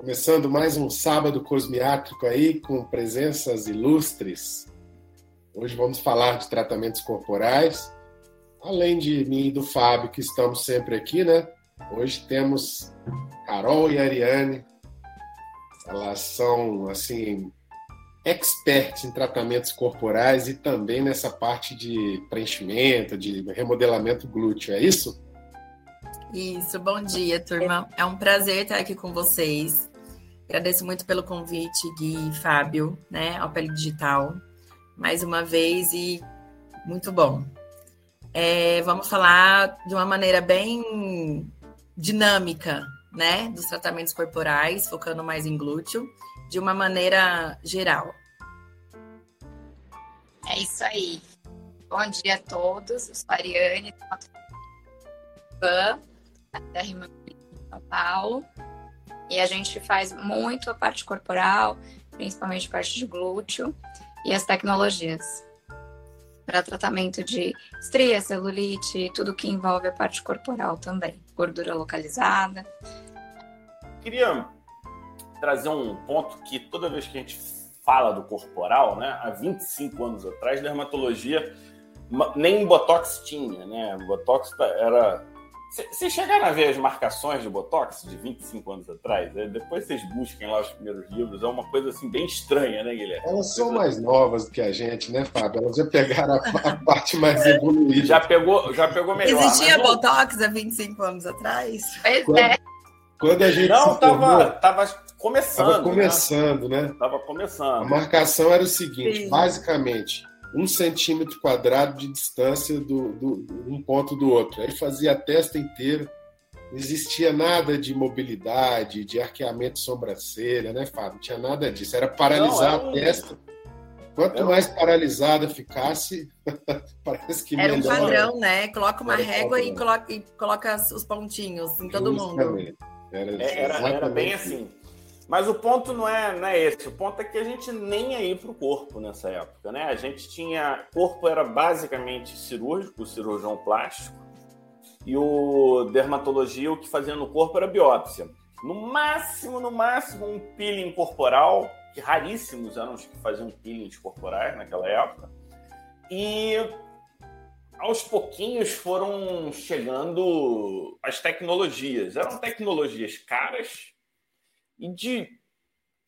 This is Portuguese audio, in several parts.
Começando mais um sábado cosmiátrico aí, com presenças ilustres. Hoje vamos falar de tratamentos corporais. Além de mim e do Fábio, que estamos sempre aqui, né? Hoje temos Carol e Ariane. Elas são, assim, experts em tratamentos corporais e também nessa parte de preenchimento, de remodelamento glúteo, é isso? Isso, bom dia, turma. É um prazer estar aqui com vocês. Agradeço muito pelo convite, Gui Fábio, né, ao Pele Digital, mais uma vez e muito bom. É, vamos falar de uma maneira bem dinâmica, né, dos tratamentos corporais, focando mais em glúteo, de uma maneira geral. É isso aí. Bom dia a todos. Eu sou a Ariane, da Rima São Paulo. E a gente faz muito a parte corporal, principalmente a parte de glúteo e as tecnologias para tratamento de estria, celulite, tudo que envolve a parte corporal também, gordura localizada. Queria trazer um ponto que toda vez que a gente fala do corporal, né, há 25 anos atrás, dermatologia nem botox tinha, né? Botox era vocês chegaram a ver as marcações de Botox de 25 anos atrás? É, depois vocês busquem lá os primeiros livros. É uma coisa assim bem estranha, né, Guilherme? Elas são mais novas do que a gente, né, Fábio? Elas já pegaram a, parte mais evoluída. Já pegou, já pegou melhor. Existia mas... Botox há 25 anos atrás? Pois é. Quando a gente Não, estava tava começando. Estava começando, né? Né? começando. A marcação era o seguinte: Sim. basicamente, um centímetro quadrado de distância do, do, do, um ponto do outro. Aí fazia a testa inteira. Não existia nada de mobilidade, de arqueamento de sobrancelha, né, Fábio? Não tinha nada disso. Era paralisar Não, a testa. Quanto mais paralisada ficasse, parece que Era um padrão, né? Coloca uma régua e coloca, e coloca os pontinhos em todo Justamente. mundo. Era, é, era, era bem assim. Mas o ponto não é, não é esse. O ponto é que a gente nem ia para o corpo nessa época, né? A gente tinha. Corpo era basicamente cirúrgico, cirurgião plástico, e o dermatologia, o que fazia no corpo era biópsia. No máximo, no máximo, um peeling corporal, que raríssimos eram os que faziam peelings corporais naquela época. E aos pouquinhos foram chegando as tecnologias. Eram tecnologias caras e de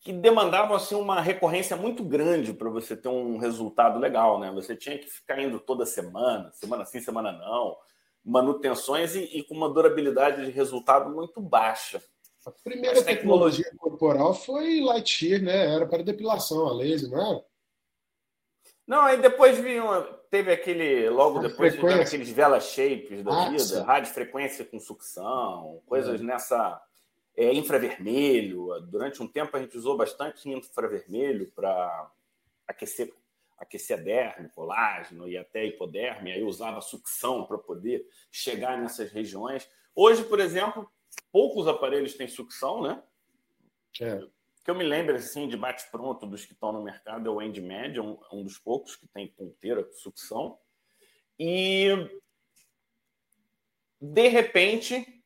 que demandavam assim uma recorrência muito grande para você ter um resultado legal, né? Você tinha que ficar indo toda semana, semana sim, semana não, manutenções e, e com uma durabilidade de resultado muito baixa. A primeira As tecnologia corporal foi Lightyear, né? Era para depilação a laser, não era? Não, aí depois vinha, teve aquele, logo depois vieram aqueles vela shapes da ah, vida, rádio frequência com sucção, coisas é. nessa é, infravermelho. Durante um tempo a gente usou bastante infravermelho para aquecer, aquecer a derme, colágeno e até hipoderme. Aí usava sucção para poder chegar nessas regiões. Hoje, por exemplo, poucos aparelhos têm sucção, né? É. Que eu me lembro assim, de bate-pronto dos que estão no mercado é o EndMed, um, um dos poucos que tem ponteira com sucção. E de repente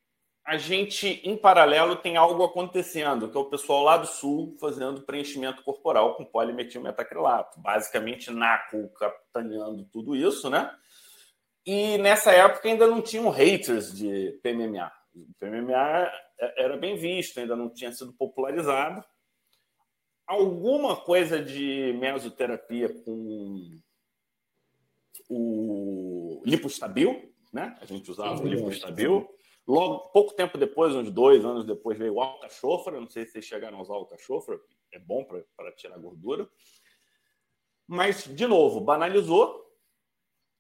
a gente, em paralelo, tem algo acontecendo, que é o pessoal lá do sul fazendo preenchimento corporal com polimetilmetacrilato. Basicamente, NACO capitaneando tudo isso, né? E nessa época ainda não tinham haters de PMMA. O PMMA era bem visto, ainda não tinha sido popularizado. Alguma coisa de mesoterapia com o lipostabil, né? A gente usava o lipostabil Logo, pouco tempo depois, uns dois anos depois, veio o alcachofra. Não sei se vocês chegaram a usar o alcachofra, é bom para tirar gordura. Mas, de novo, banalizou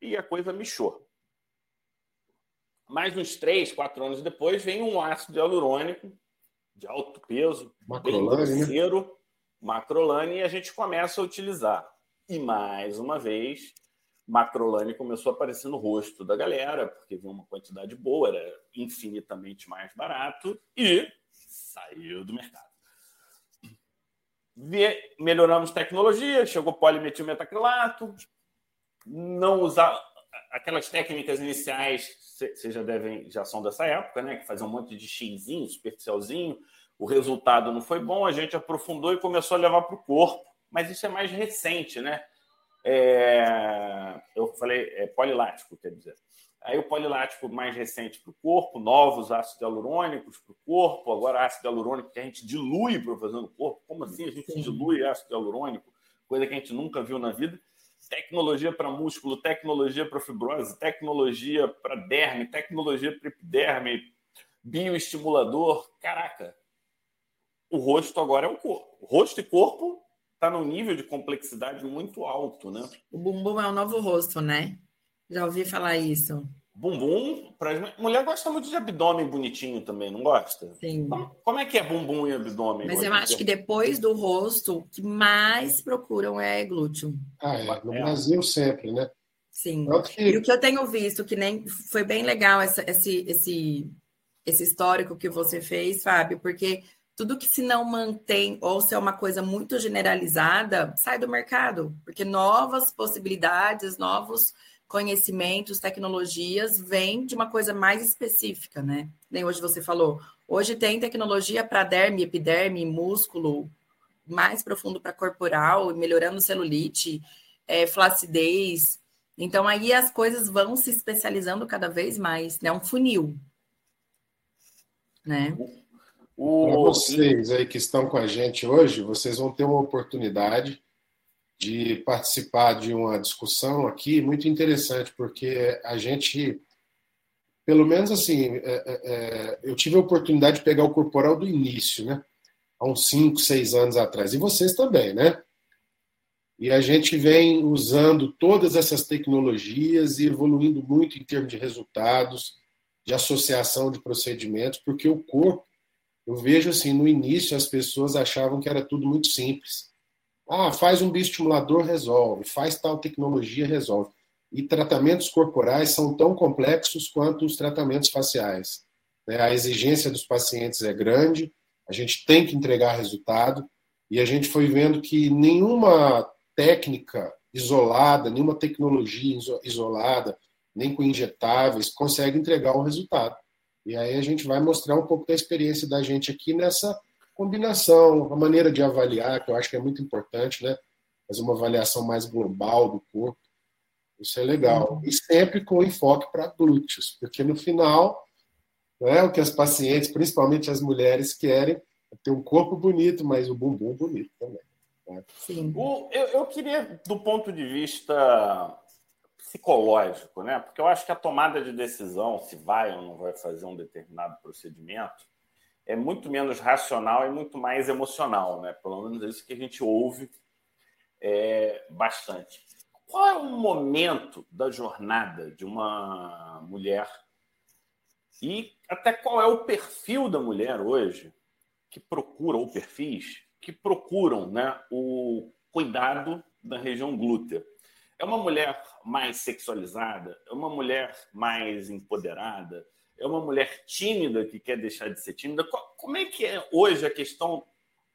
e a coisa mexeu. Mais uns três, quatro anos depois, vem um ácido hialurônico de alto peso, macrolane, grosseiro, né? macrolane, e a gente começa a utilizar. E, mais uma vez, Macrolane começou a aparecer no rosto da galera, porque viu uma quantidade boa, era infinitamente mais barato e saiu do mercado. melhoramos tecnologia, chegou polimetilmetacrilato, não usar aquelas técnicas iniciais, vocês já devem, já são dessa época, né? Que fazia um monte de xizinho, superficialzinho. O resultado não foi bom, a gente aprofundou e começou a levar para o corpo. Mas isso é mais recente, né? É, eu falei é polilático, quer dizer. Aí o polilático mais recente para o corpo, novos ácidos hialurônicos para o corpo, agora ácido hialurônico que a gente dilui para fazer no corpo. Como assim a gente dilui ácido hialurônico? Coisa que a gente nunca viu na vida tecnologia para músculo, tecnologia para fibrose, tecnologia para derme, tecnologia para epiderme, bioestimulador. Caraca, o rosto agora é o corpo. O rosto e corpo está num nível de complexidade muito alto, né? O bumbum é o novo rosto, né? Já ouvi falar isso. Bumbum, pra... mulher gosta muito de abdômen bonitinho também, não gosta? Sim. Como, é que é bumbum e abdômen? Mas eu acho que depois do rosto, o que mais procuram é glúteo. Ah, é. No é. Brasil sempre, né? Sim. Que... E o que eu tenho visto, que nem foi bem legal essa, esse, esse, esse histórico que você fez, Fábio, porque tudo que se não mantém ou se é uma coisa muito generalizada, sai do mercado, porque novas possibilidades, novos conhecimentos, tecnologias, vem de uma coisa mais específica, né? Nem hoje você falou. Hoje tem tecnologia para derme, epiderme, músculo, mais profundo para corporal, melhorando celulite, é, flacidez. Então aí as coisas vão se especializando cada vez mais, né? Um funil, né? Para vocês aí que estão com a gente hoje, vocês vão ter uma oportunidade de participar de uma discussão aqui muito interessante, porque a gente, pelo menos assim, é, é, é, eu tive a oportunidade de pegar o corporal do início, né? Há uns 5, 6 anos atrás, e vocês também, né? E a gente vem usando todas essas tecnologias e evoluindo muito em termos de resultados, de associação de procedimentos, porque o corpo, eu vejo assim, no início as pessoas achavam que era tudo muito simples. Ah, faz um bioestimulador, resolve. Faz tal tecnologia, resolve. E tratamentos corporais são tão complexos quanto os tratamentos faciais. Né? A exigência dos pacientes é grande, a gente tem que entregar resultado, e a gente foi vendo que nenhuma técnica isolada, nenhuma tecnologia isolada, nem com injetáveis, consegue entregar um resultado. E aí a gente vai mostrar um pouco da experiência da gente aqui nessa combinação, a maneira de avaliar, que eu acho que é muito importante, né? Fazer uma avaliação mais global do corpo. Isso é legal. E sempre com enfoque para glúteos, porque no final, né, o que as pacientes, principalmente as mulheres, querem é ter um corpo bonito, mas o bumbum bonito também. Né? Sim. O, eu, eu queria, do ponto de vista psicológico, né? Porque eu acho que a tomada de decisão, se vai ou não vai fazer um determinado procedimento, é muito menos racional e muito mais emocional, né? Pelo menos é isso que a gente ouve é, bastante. Qual é o momento da jornada de uma mulher e até qual é o perfil da mulher hoje que procura, ou perfis, que procuram né, o cuidado da região glútea? É uma mulher mais sexualizada? É uma mulher mais empoderada? é uma mulher tímida que quer deixar de ser tímida. Como é que é hoje a questão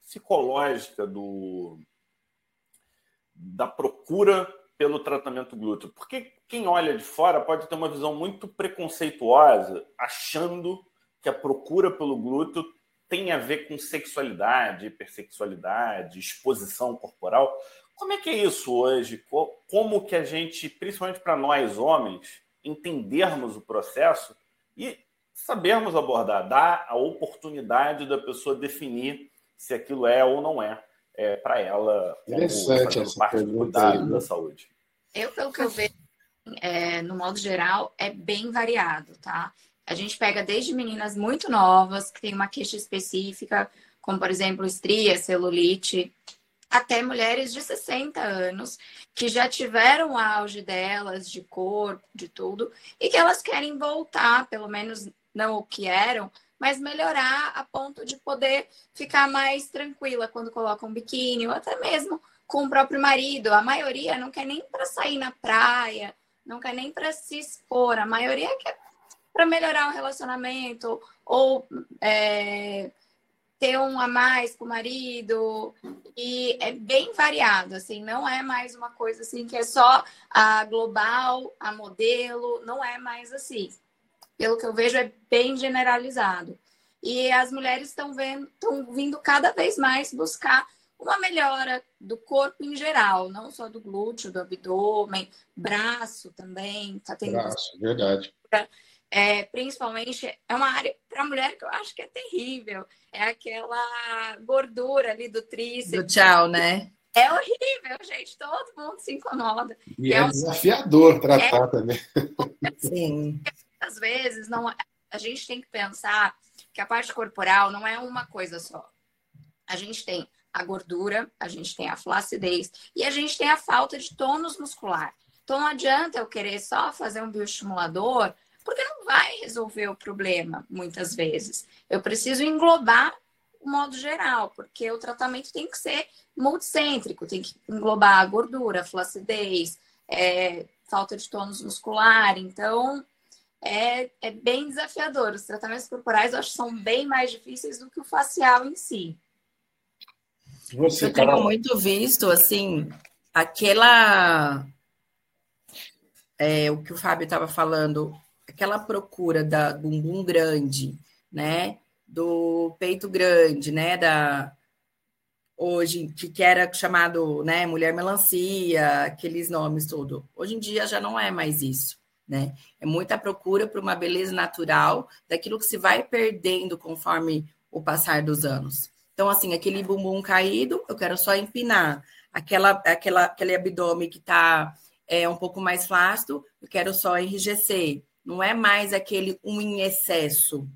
psicológica do da procura pelo tratamento glúteo? Porque quem olha de fora pode ter uma visão muito preconceituosa, achando que a procura pelo glúteo tem a ver com sexualidade, hipersexualidade, exposição corporal. Como é que é isso hoje? Como que a gente, principalmente para nós homens, entendermos o processo e sabermos abordar, dar a oportunidade da pessoa definir se aquilo é ou não é, é para ela Interessante como parte do cuidado da saúde. Eu, pelo que eu vejo, é, no modo geral, é bem variado, tá? A gente pega desde meninas muito novas, que têm uma queixa específica, como, por exemplo, estria, celulite, até mulheres de 60 anos que já tiveram o auge delas de corpo, de tudo, e que elas querem voltar, pelo menos não o que eram, mas melhorar a ponto de poder ficar mais tranquila quando colocam um biquíni, ou até mesmo com o próprio marido. A maioria não quer nem para sair na praia, não quer nem para se expor, a maioria quer para melhorar o relacionamento ou é, ter um a mais com o marido. E é bem variado, assim, não é mais uma coisa assim que é só a global, a modelo, não é mais assim. Pelo que eu vejo, é bem generalizado. E as mulheres estão vendo, estão vindo cada vez mais buscar uma melhora do corpo em geral, não só do glúteo, do abdômen, braço também, tá tendo braço, verdade. É, principalmente é uma área para mulher que eu acho que é terrível, é aquela gordura ali do tríceps. Do tchau, né? É horrível, gente. Todo mundo se incomoda. E é, é desafiador tratar é... também. Sim. Às vezes não, a gente tem que pensar que a parte corporal não é uma coisa só. A gente tem a gordura, a gente tem a flacidez e a gente tem a falta de tônus muscular. Então não adianta eu querer só fazer um bioestimulador, porque não vai resolver o problema muitas vezes. Eu preciso englobar o modo geral, porque o tratamento tem que ser multicêntrico, tem que englobar a gordura, a flacidez, é, falta de tônus muscular. Então, é, é bem desafiador. Os tratamentos corporais eu acho que são bem mais difíceis do que o facial em si. Você, eu tenho muito visto, assim, aquela. É, o que o Fábio estava falando, aquela procura da bumbum grande, né? Do peito grande, né? Da hoje que, era chamado, né? Mulher melancia, aqueles nomes tudo. Hoje em dia já não é mais isso, né? É muita procura por uma beleza natural, daquilo que se vai perdendo conforme o passar dos anos. Então, assim, aquele bumbum caído, eu quero só empinar. Aquela, aquela, aquele abdômen que está é, um pouco mais flácido, eu quero só enrijecer. Não é mais aquele um em excesso.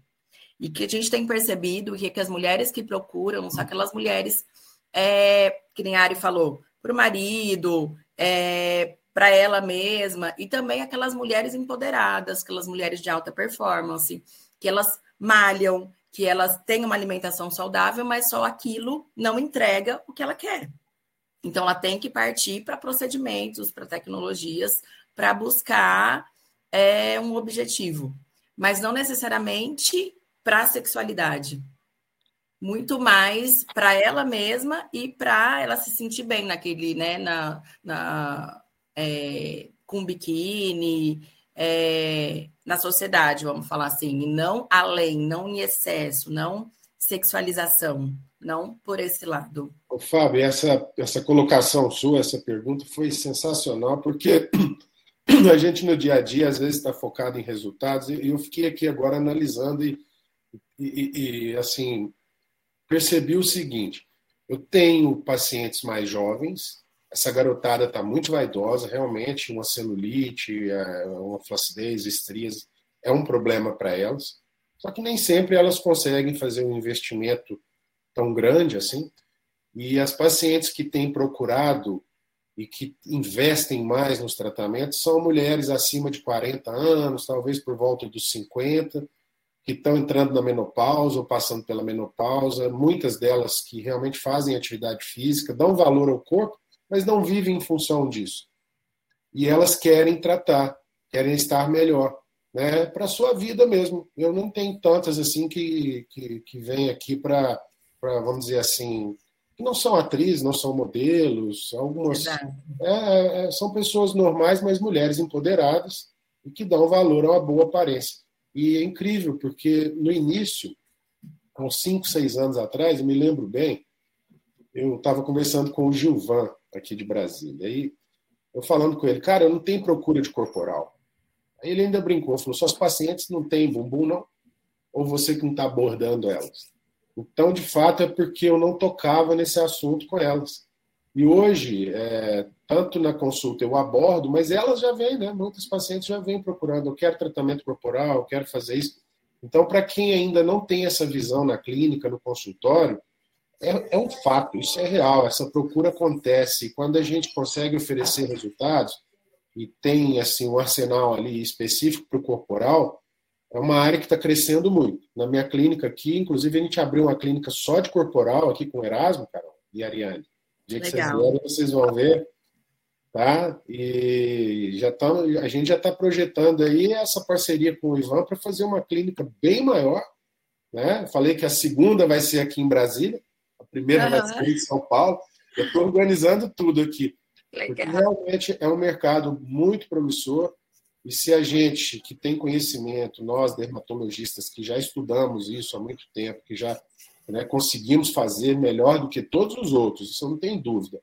E que a gente tem percebido que, que as mulheres que procuram são aquelas mulheres, é, que nem a Ari falou, para o marido, é, para ela mesma, e também aquelas mulheres empoderadas, aquelas mulheres de alta performance, que elas malham, que elas têm uma alimentação saudável, mas só aquilo não entrega o que ela quer. Então, ela tem que partir para procedimentos, para tecnologias, para buscar é, um objetivo, mas não necessariamente para a sexualidade. Muito mais para ela mesma e para ela se sentir bem naquele, né, na, na é, com biquíni, é, na sociedade, vamos falar assim, e não além, não em excesso, não sexualização, não por esse lado. Ô, Fábio, essa, essa colocação sua, essa pergunta foi sensacional, porque a gente no dia a dia às vezes está focado em resultados, e eu fiquei aqui agora analisando e, e, e assim percebi o seguinte: eu tenho pacientes mais jovens essa garotada está muito vaidosa, realmente, uma celulite, é, uma flacidez, estrias, é um problema para elas. Só que nem sempre elas conseguem fazer um investimento tão grande assim. E as pacientes que têm procurado e que investem mais nos tratamentos são mulheres acima de 40 anos, talvez por volta dos 50, que estão entrando na menopausa ou passando pela menopausa, muitas delas que realmente fazem atividade física, dão valor ao corpo, mas não vivem em função disso. E elas querem tratar, querem estar melhor, né? Para sua vida mesmo. Eu não tenho tantas assim que, que, que vêm aqui para, vamos dizer assim, que não são atrizes, não são modelos, algumas é, é, são pessoas normais, mas mulheres empoderadas e que dão valor a uma boa aparência. E é incrível, porque no início, há uns 5, 6 anos atrás, eu me lembro bem, eu estava conversando com o Gilvan, aqui de Brasília. Aí eu falando com ele, cara, eu não tenho procura de corporal. Aí ele ainda brincou, falou: suas pacientes não têm bumbum, não? Ou você que não está abordando elas? Então, de fato, é porque eu não tocava nesse assunto com elas. E hoje, é, tanto na consulta eu abordo, mas elas já vêm, né? Muitas pacientes já vêm procurando, eu quero tratamento corporal, eu quero fazer isso. Então, para quem ainda não tem essa visão na clínica, no consultório, é, é um fato, isso é real, essa procura acontece. Quando a gente consegue oferecer resultados e tem assim um arsenal ali específico para o corporal, é uma área que está crescendo muito. Na minha clínica aqui, inclusive, a gente abriu uma clínica só de corporal aqui com Erasmo, Carol, e Ariane. O dia que vocês vierem, vocês vão ver. Tá? E já tá, a gente já está projetando aí essa parceria com o Ivan para fazer uma clínica bem maior Né? Falei que a segunda vai ser aqui em Brasília, a primeira uhum. vai ser em São Paulo. Eu estou organizando tudo aqui. Legal. realmente é um mercado muito promissor. E se a gente que tem conhecimento, nós dermatologistas que já estudamos isso há muito tempo, que já né, conseguimos fazer melhor do que todos os outros, isso não tem dúvida.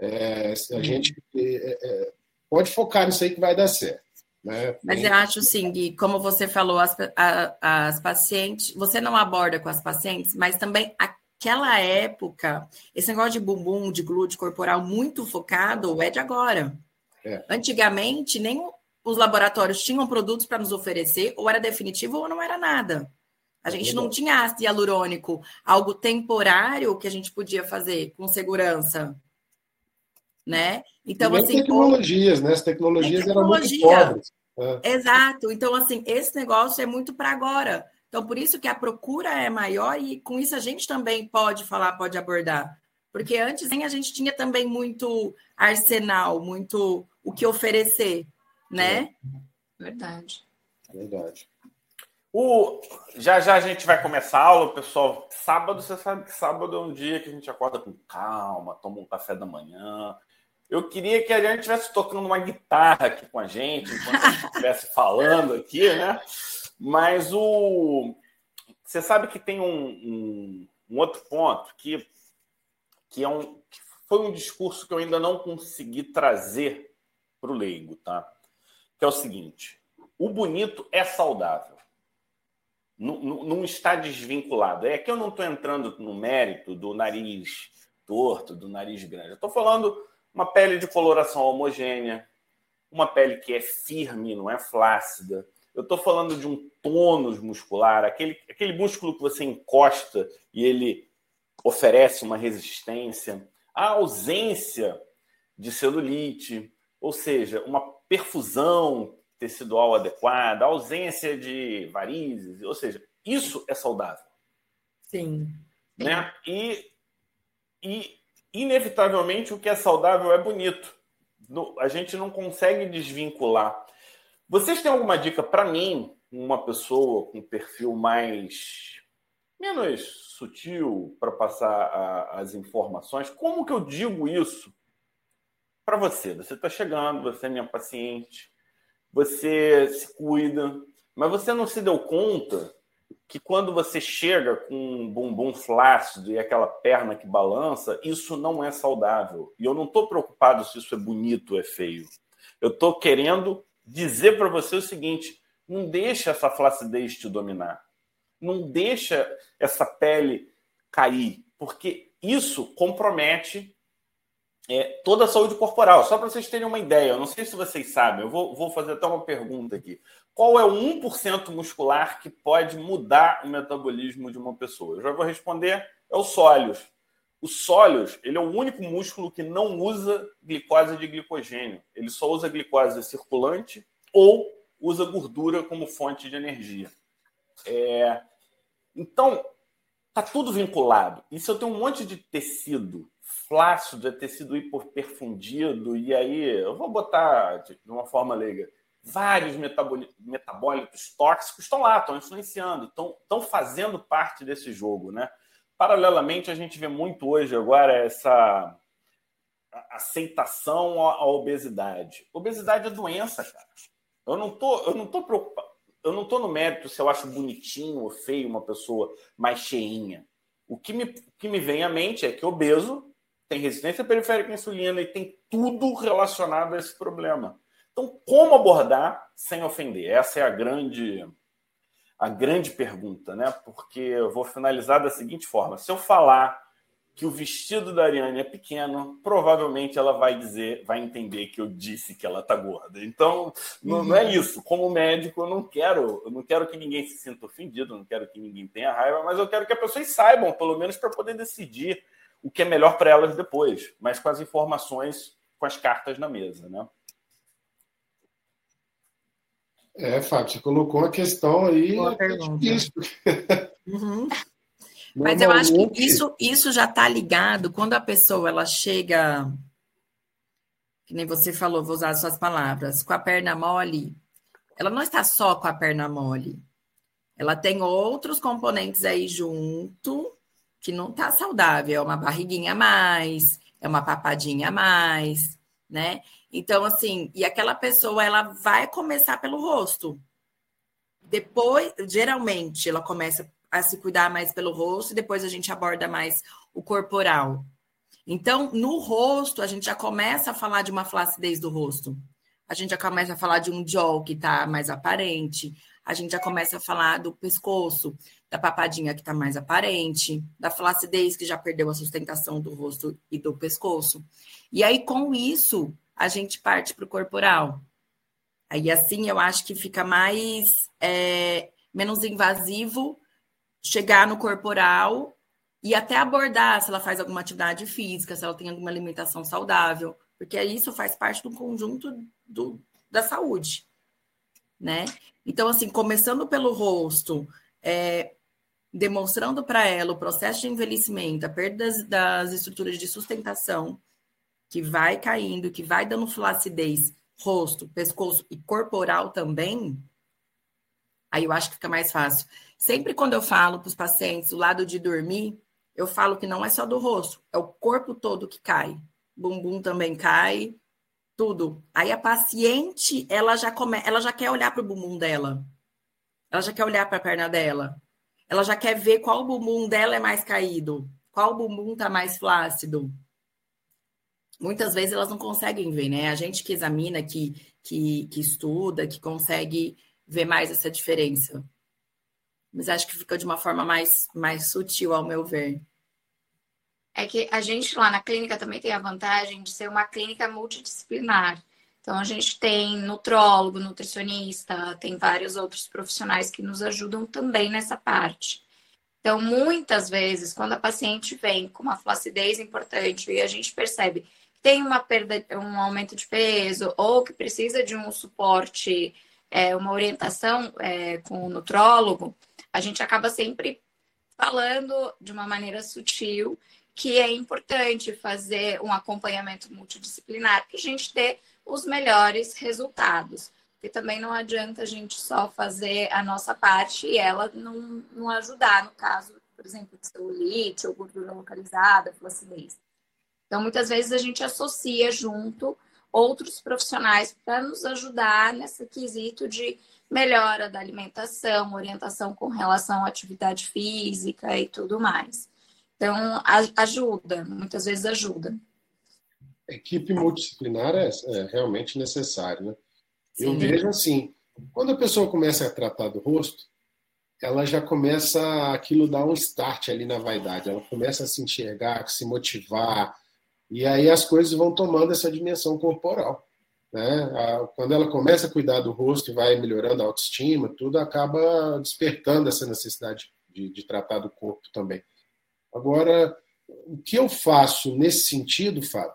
É, a uhum. gente é, é, pode focar nisso aí que vai dar certo. Né? Mas eu acho, sim, Gui, como você falou, as, a, as pacientes, você não aborda com as pacientes, mas também aquela época, esse negócio de bumbum, de glúteo corporal muito focado é de agora. É. Antigamente, nem os laboratórios tinham produtos para nos oferecer, ou era definitivo ou não era nada. A é gente não tinha ácido hialurônico, algo temporário que a gente podia fazer com segurança. Né? Então, assim. Tecnologias, né? As tecnologias tecnologia. eram muito pobres. É. Exato. Então, assim, esse negócio é muito para agora. Então, por isso que a procura é maior e com isso a gente também pode falar, pode abordar. Porque antes a gente tinha também muito arsenal, muito o que oferecer, né? É. Verdade. Verdade. O, já já a gente vai começar a aula, pessoal. Sábado, você sabe que sábado é um dia que a gente acorda com calma, toma um café da manhã, eu queria que a gente estivesse tocando uma guitarra aqui com a gente, enquanto a gente estivesse falando aqui, né? Mas o. Você sabe que tem um, um, um outro ponto que, que, é um, que foi um discurso que eu ainda não consegui trazer para o leigo, tá? Que é o seguinte: o bonito é saudável. Não, não, não está desvinculado. É que eu não estou entrando no mérito do nariz torto, do nariz grande. Estou falando uma pele de coloração homogênea, uma pele que é firme, não é flácida. Eu estou falando de um tônus muscular, aquele, aquele músculo que você encosta e ele oferece uma resistência. A ausência de celulite, ou seja, uma perfusão tecidual adequada, ausência de varizes, ou seja, isso é saudável. Sim. Né? E, e inevitavelmente o que é saudável é bonito. A gente não consegue desvincular. Vocês têm alguma dica para mim, uma pessoa com perfil mais menos sutil para passar a, as informações? Como que eu digo isso para você? Você está chegando, você é minha paciente, você se cuida, mas você não se deu conta que quando você chega com um bumbum flácido e aquela perna que balança, isso não é saudável. E eu não estou preocupado se isso é bonito ou é feio. Eu estou querendo dizer para você o seguinte: não deixa essa flacidez te dominar. Não deixa essa pele cair, porque isso compromete é, toda a saúde corporal. Só para vocês terem uma ideia, eu não sei se vocês sabem, eu vou, vou fazer até uma pergunta aqui. Qual é o 1% muscular que pode mudar o metabolismo de uma pessoa? Eu já vou responder, é o sólios. O sólios, ele é o único músculo que não usa glicose de glicogênio. Ele só usa glicose circulante ou usa gordura como fonte de energia. É... Então, tá tudo vinculado. E se eu tenho um monte de tecido flácido, é tecido hiperfundido, e aí eu vou botar de uma forma leiga vários metabólitos tóxicos estão lá, estão influenciando, estão, estão fazendo parte desse jogo, né? Paralelamente, a gente vê muito hoje agora essa aceitação à obesidade. Obesidade é doença, cara. Eu não tô, eu não tô preocupado, eu não tô no mérito se eu acho bonitinho ou feio uma pessoa mais cheinha. O que me, o que me vem à mente é que obeso tem resistência periférica à insulina e tem tudo relacionado a esse problema. Então, como abordar sem ofender? Essa é a grande a grande pergunta, né? Porque eu vou finalizar da seguinte forma: se eu falar que o vestido da Ariane é pequeno, provavelmente ela vai dizer, vai entender que eu disse que ela tá gorda. Então, não, não, é isso. Como médico, eu não quero, eu não quero que ninguém se sinta ofendido, não quero que ninguém tenha raiva, mas eu quero que as pessoas saibam, pelo menos para poder decidir o que é melhor para elas depois, mas com as informações, com as cartas na mesa, né? É, Fábio, você colocou uma questão aí. Boa pergunta. Uhum. Mas eu acho que isso, isso já está ligado quando a pessoa ela chega, que nem você falou, vou usar as suas palavras, com a perna mole. Ela não está só com a perna mole. ela tem outros componentes aí junto que não tá saudável, é uma barriguinha a mais, é uma papadinha a mais, né? Então, assim, e aquela pessoa, ela vai começar pelo rosto. Depois, geralmente, ela começa a se cuidar mais pelo rosto e depois a gente aborda mais o corporal. Então, no rosto, a gente já começa a falar de uma flacidez do rosto. A gente já começa a falar de um jaw que está mais aparente. A gente já começa a falar do pescoço, da papadinha que está mais aparente, da flacidez que já perdeu a sustentação do rosto e do pescoço. E aí, com isso, a gente parte para o corporal. Aí, assim, eu acho que fica mais é, menos invasivo chegar no corporal e até abordar se ela faz alguma atividade física, se ela tem alguma alimentação saudável, porque isso faz parte do conjunto do, da saúde, né? Então, assim, começando pelo rosto, é, demonstrando para ela o processo de envelhecimento, a perda das, das, estruturas de sustentação, que vai caindo, que vai dando flacidez, rosto, pescoço e corporal também, aí eu acho que fica mais fácil. Sempre quando eu falo para os pacientes o lado de dormir, eu falo que não é só do rosto, é o corpo todo que cai. Bumbum também cai, tudo. Aí a paciente, ela já come, ela já quer olhar para o bumbum dela. Ela já quer olhar para a perna dela. Ela já quer ver qual bumbum dela é mais caído, qual bumbum está mais flácido. Muitas vezes elas não conseguem ver, né? A gente que examina, que, que, que estuda, que consegue ver mais essa diferença mas acho que fica de uma forma mais, mais sutil, ao meu ver. É que a gente lá na clínica também tem a vantagem de ser uma clínica multidisciplinar. Então, a gente tem nutrólogo, nutricionista, tem vários outros profissionais que nos ajudam também nessa parte. Então, muitas vezes, quando a paciente vem com uma flacidez importante e a gente percebe que tem uma perda, um aumento de peso ou que precisa de um suporte, é, uma orientação é, com o nutrólogo, a gente acaba sempre falando de uma maneira sutil que é importante fazer um acompanhamento multidisciplinar para a gente ter os melhores resultados. Porque também não adianta a gente só fazer a nossa parte e ela não, não ajudar, no caso, por exemplo, de celulite ou gordura localizada, flacidez. Então, muitas vezes a gente associa junto outros profissionais para nos ajudar nesse quesito de melhora da alimentação, orientação com relação à atividade física e tudo mais. Então, ajuda, muitas vezes ajuda. Equipe multidisciplinar é, é realmente necessário, né? Eu vejo assim, quando a pessoa começa a tratar do rosto, ela já começa aquilo dar um start ali na vaidade, ela começa a se enxergar, a se motivar, e aí as coisas vão tomando essa dimensão corporal. Né? Quando ela começa a cuidar do rosto e vai melhorando a autoestima, tudo acaba despertando essa necessidade de, de tratar do corpo também. Agora, o que eu faço nesse sentido, Fábio,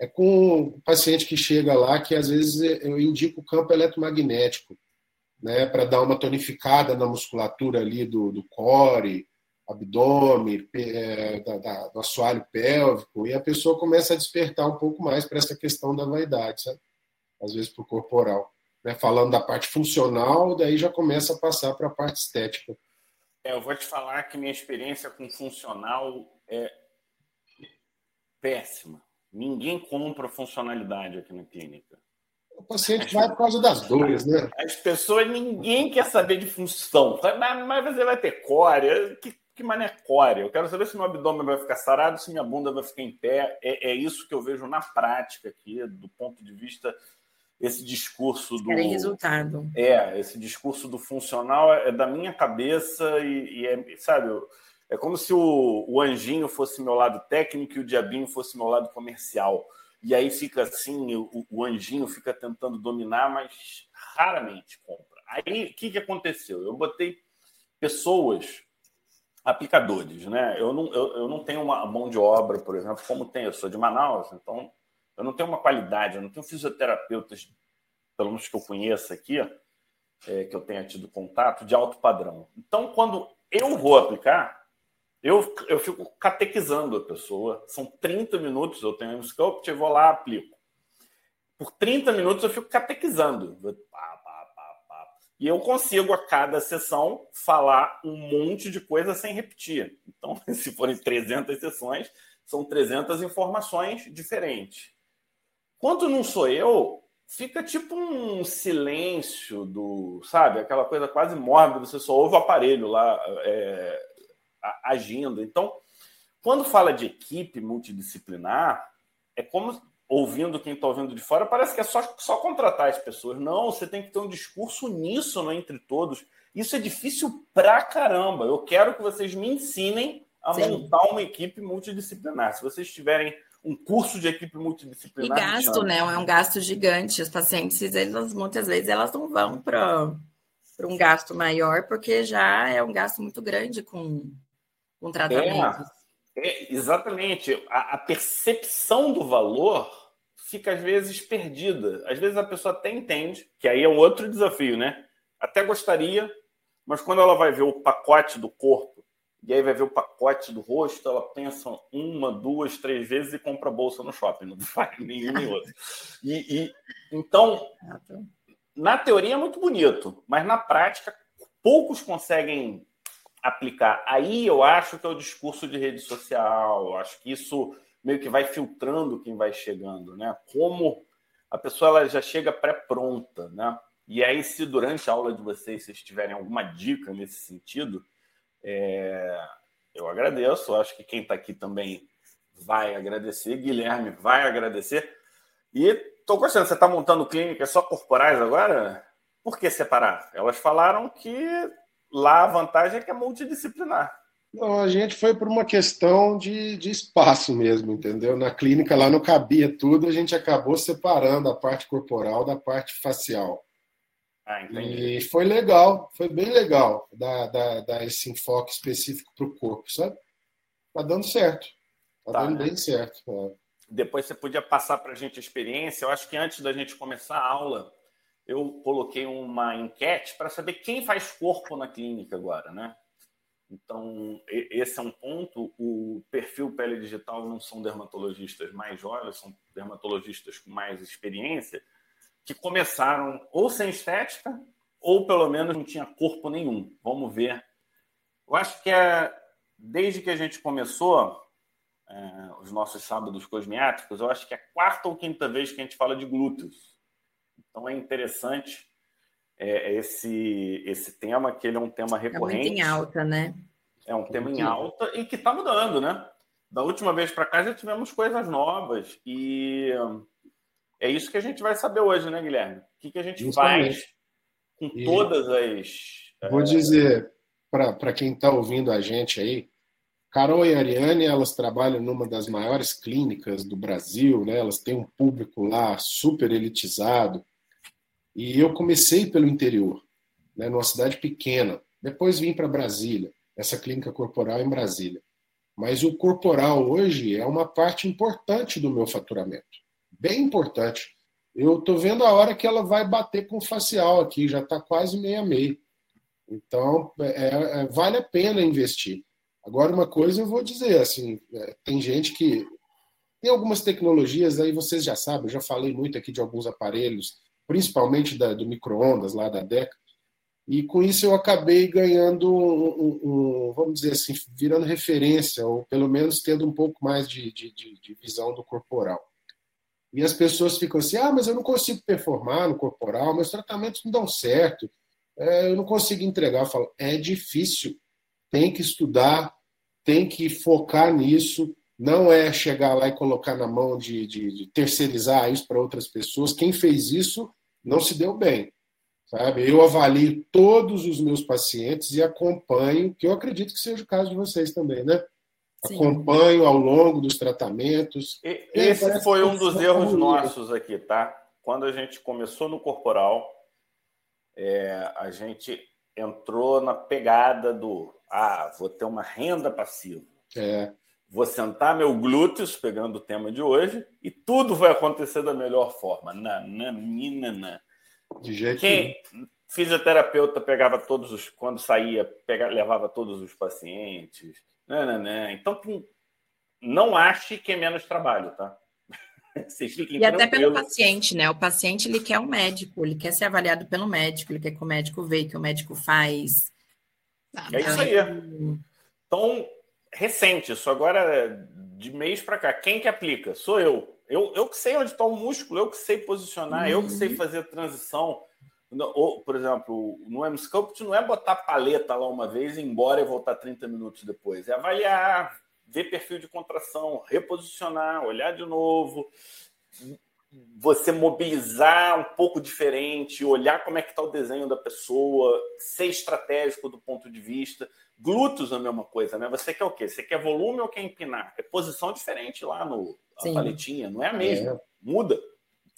é com o paciente que chega lá, que às vezes eu indico o campo eletromagnético, né, para dar uma tonificada na musculatura ali do, do core, abdômen, é, da, da, do assoalho pélvico, e a pessoa começa a despertar um pouco mais para essa questão da vaidade, sabe? às vezes para o corporal. Né? Falando da parte funcional, daí já começa a passar para a parte estética. É, eu vou te falar que minha experiência com funcional é péssima. Ninguém compra funcionalidade aqui na clínica. O paciente vai por causa das dores, né? As pessoas, ninguém quer saber de função. Mas você vai ter core. Que, que mané core? Eu quero saber se meu abdômen vai ficar sarado, se minha bunda vai ficar em pé. É, é isso que eu vejo na prática aqui, do ponto de vista esse discurso do. Querem resultado. É, esse discurso do funcional é da minha cabeça e, e é, sabe, é como se o, o anjinho fosse meu lado técnico e o diabinho fosse meu lado comercial. E aí fica assim, o, o anjinho fica tentando dominar, mas raramente compra. Aí o que, que aconteceu? Eu botei pessoas aplicadores, né? Eu não, eu, eu não tenho uma mão de obra, por exemplo, como tem, eu sou de Manaus, então eu não tenho uma qualidade, eu não tenho fisioterapeutas, pelo menos que eu conheça aqui, é, que eu tenha tido contato, de alto padrão. Então, quando eu vou aplicar, eu, eu fico catequizando a pessoa. São 30 minutos, eu tenho um sculpt, eu vou lá, aplico. Por 30 minutos eu fico catequizando. Pá, pá, pá, E eu consigo, a cada sessão, falar um monte de coisa sem repetir. Então, se forem 300 sessões, são 300 informações diferentes. Quando não sou eu, fica tipo um silêncio do, sabe, aquela coisa quase mórbida, você só ouve o aparelho lá é, agindo. Então, quando fala de equipe multidisciplinar, é como ouvindo quem está ouvindo de fora, parece que é só, só contratar as pessoas. Não, você tem que ter um discurso uníssono entre todos. Isso é difícil pra caramba. Eu quero que vocês me ensinem a Sim. montar uma equipe multidisciplinar. Se vocês tiverem um curso de equipe multidisciplinar. E gasto, né? É um gasto gigante. Os pacientes, elas, muitas vezes, elas não vão para um gasto maior, porque já é um gasto muito grande com, com tratamento. É, é, exatamente. A, a, percepção do valor fica, às vezes, perdida. Às vezes a pessoa até entende, que aí é um outro desafio, né? Até gostaria, mas quando ela vai ver o pacote do corpo e aí vai ver o pacote do rosto, ela pensa uma, duas, três vezes e compra bolsa no shopping, não faz nenhum nem outro. E, e, então, na teoria é muito bonito, mas na prática poucos conseguem aplicar. Aí eu acho que é o discurso de rede social, acho que isso meio que vai filtrando quem vai chegando, né? Como a pessoa ela já chega pré-pronta, né? E aí, se durante a aula de vocês vocês tiverem alguma dica nesse sentido, é, eu agradeço, acho que quem está aqui também vai agradecer, Guilherme vai agradecer. E estou gostando, você está montando clínicas só corporais agora? Por que separar? Elas falaram que lá a vantagem é que é multidisciplinar. Não, a gente foi por uma questão de, de espaço mesmo, entendeu? Na clínica lá não cabia tudo, a gente acabou separando a parte corporal da parte facial. Ah, e foi legal, foi bem legal dar, dar, dar esse enfoque específico para o corpo, sabe? Tá dando certo. Tá, tá dando né? bem certo. É. Depois você podia passar para a gente a experiência. Eu acho que antes da gente começar a aula, eu coloquei uma enquete para saber quem faz corpo na clínica agora, né? Então, esse é um ponto. O perfil pele digital não são dermatologistas mais jovens, são dermatologistas com mais experiência que começaram ou sem estética, ou pelo menos não tinha corpo nenhum. Vamos ver. Eu acho que é, desde que a gente começou é, os nossos sábados cosmiátricos, eu acho que é a quarta ou quinta vez que a gente fala de glúteos. Então é interessante é, esse, esse tema, que ele é um tema recorrente. É muito em alta, né? É um tema em alta e que está mudando, né? Da última vez para cá já tivemos coisas novas e é isso que a gente vai saber hoje, né, Guilherme? O que, que a gente Justamente. faz com e todas as. Vou dizer para quem está ouvindo a gente aí, Carol e Ariane, elas trabalham numa das maiores clínicas do Brasil, né? Elas têm um público lá super elitizado. E eu comecei pelo interior, né? Numa cidade pequena. Depois vim para Brasília, essa clínica corporal em Brasília. Mas o corporal hoje é uma parte importante do meu faturamento bem importante. Eu estou vendo a hora que ela vai bater com o facial aqui, já está quase meia meia. Então, é, é, vale a pena investir. Agora, uma coisa eu vou dizer, assim, é, tem gente que tem algumas tecnologias aí, vocês já sabem, eu já falei muito aqui de alguns aparelhos, principalmente da, do micro-ondas lá da DECA, e com isso eu acabei ganhando, um, um, um, vamos dizer assim, virando referência, ou pelo menos tendo um pouco mais de, de, de visão do corporal. E as pessoas ficam assim: ah, mas eu não consigo performar no corporal, meus tratamentos não dão certo, é, eu não consigo entregar. Eu falo: é difícil, tem que estudar, tem que focar nisso. Não é chegar lá e colocar na mão de, de, de terceirizar isso para outras pessoas. Quem fez isso não se deu bem. Sabe? Eu avalio todos os meus pacientes e acompanho, que eu acredito que seja o caso de vocês também, né? Sim. acompanho ao longo dos tratamentos. E, esse foi um dos erros nossos aqui, tá? Quando a gente começou no corporal, é, a gente entrou na pegada do ah, vou ter uma renda passiva. É. Vou sentar meu glúteos, pegando o tema de hoje, e tudo vai acontecer da melhor forma. Nananina. De jeito Quem, Fisioterapeuta pegava todos os. Quando saía, pegava, levava todos os pacientes não, não, não. Então, não ache que é menos trabalho, tá? Vocês fiquem e até pelo paciente, né? O paciente ele quer um médico, ele quer ser avaliado pelo médico, ele quer que o médico veja, que o médico faz. É isso aí. Então, recente, isso agora de mês para cá. Quem que aplica? Sou eu. Eu, eu que sei onde está o músculo, eu que sei posicionar, uhum. eu que sei uhum. fazer transição. Ou, por exemplo, no M-Sculpt não é botar paleta lá uma vez e ir embora e voltar 30 minutos depois. É avaliar, ver perfil de contração, reposicionar, olhar de novo, você mobilizar um pouco diferente, olhar como é que está o desenho da pessoa, ser estratégico do ponto de vista. Glúteos é a mesma coisa, né? Você quer o quê? Você quer volume ou quer empinar? É posição diferente lá no a paletinha, não é a mesma, é. muda.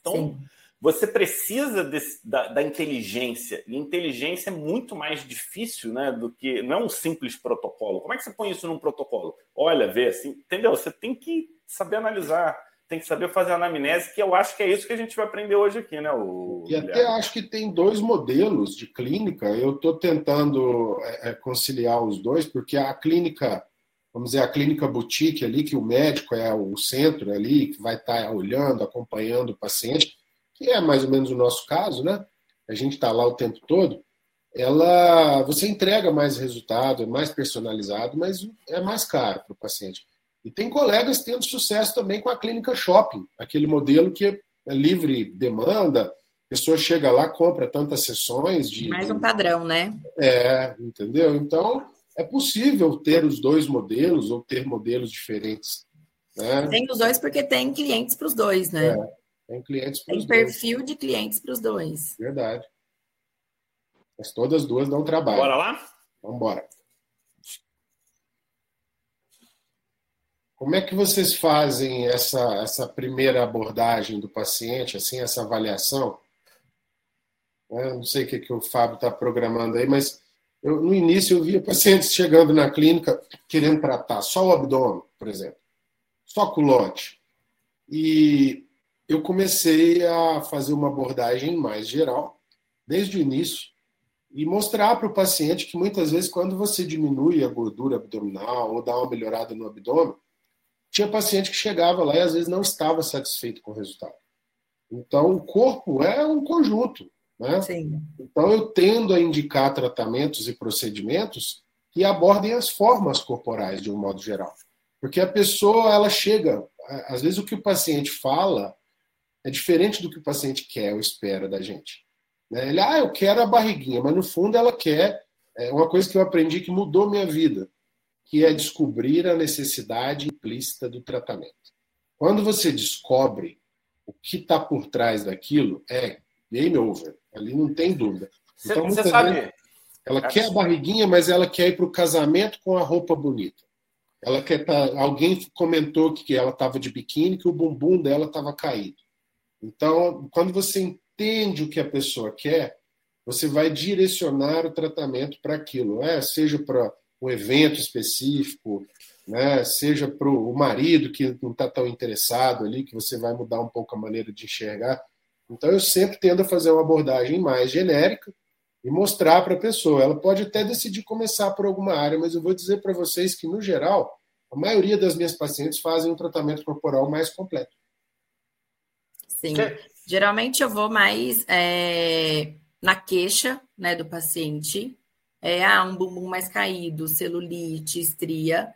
Então, Sim. Você precisa desse, da, da, inteligência, e inteligência é muito mais difícil, né, do que, não é um simples protocolo. Como é que você põe isso num protocolo? Olha, vê, assim, entendeu? Você tem que saber analisar, tem que saber fazer anamnese, que eu acho que é isso que a gente vai aprender hoje aqui, né? O... E até acho que tem dois modelos de clínica. Eu estou tentando é, é, conciliar os dois, porque a clínica, vamos dizer, a clínica boutique ali, que o médico é o centro ali, que vai estar tá olhando, acompanhando o paciente, que é mais ou menos o nosso caso, né? A gente está lá o tempo todo. Ela, você entrega mais resultado, é mais personalizado, mas é mais caro para o paciente. E tem colegas tendo sucesso também com a clínica shopping, aquele modelo que é livre demanda, a pessoa chega lá, compra tantas sessões de. Mais um padrão, né? É, entendeu? Então, é possível ter os dois modelos ou ter modelos diferentes. Né? Tem os dois porque tem clientes para os dois, né? É, tem clientes para os dois. Tem perfil de clientes para os dois. Verdade. Mas todas as duas dão trabalho. Bora lá? Vamos embora. Como é que vocês fazem essa, essa primeira abordagem do paciente, assim, essa avaliação? Eu não sei o que, que o Fábio está programando aí, mas eu, no início eu via pacientes chegando na clínica querendo tratar só o abdômen, por exemplo, só culote. E eu comecei a fazer uma abordagem mais geral, desde o início, e mostrar para o paciente que muitas vezes, quando você diminui a gordura abdominal ou dá uma melhorada no abdômen, tinha paciente que chegava lá e às vezes não estava satisfeito com o resultado. Então, o corpo é um conjunto. Né? Sim. Então, eu tendo a indicar tratamentos e procedimentos que abordem as formas corporais de um modo geral. Porque a pessoa, ela chega, às vezes o que o paciente fala é diferente do que o paciente quer ou espera da gente. Né? Ele, ah, eu quero a barriguinha, mas no fundo ela quer é uma coisa que eu aprendi que mudou minha vida que é descobrir a necessidade implícita do tratamento. Quando você descobre o que está por trás daquilo, é game over. Ali não tem dúvida. Então, você sabe. ela quer a barriguinha, mas ela quer ir para o casamento com a roupa bonita. Ela quer tá, alguém comentou que ela estava de biquíni, que o bumbum dela estava caído. Então, quando você entende o que a pessoa quer, você vai direcionar o tratamento para aquilo, é, seja para um evento específico, né? seja para o marido que não está tão interessado ali, que você vai mudar um pouco a maneira de enxergar. Então, eu sempre tendo a fazer uma abordagem mais genérica e mostrar para a pessoa. Ela pode até decidir começar por alguma área, mas eu vou dizer para vocês que, no geral, a maioria das minhas pacientes fazem um tratamento corporal mais completo. Sim. Geralmente eu vou mais é, na queixa né, do paciente, é, ah, um bumbum mais caído, celulite, estria,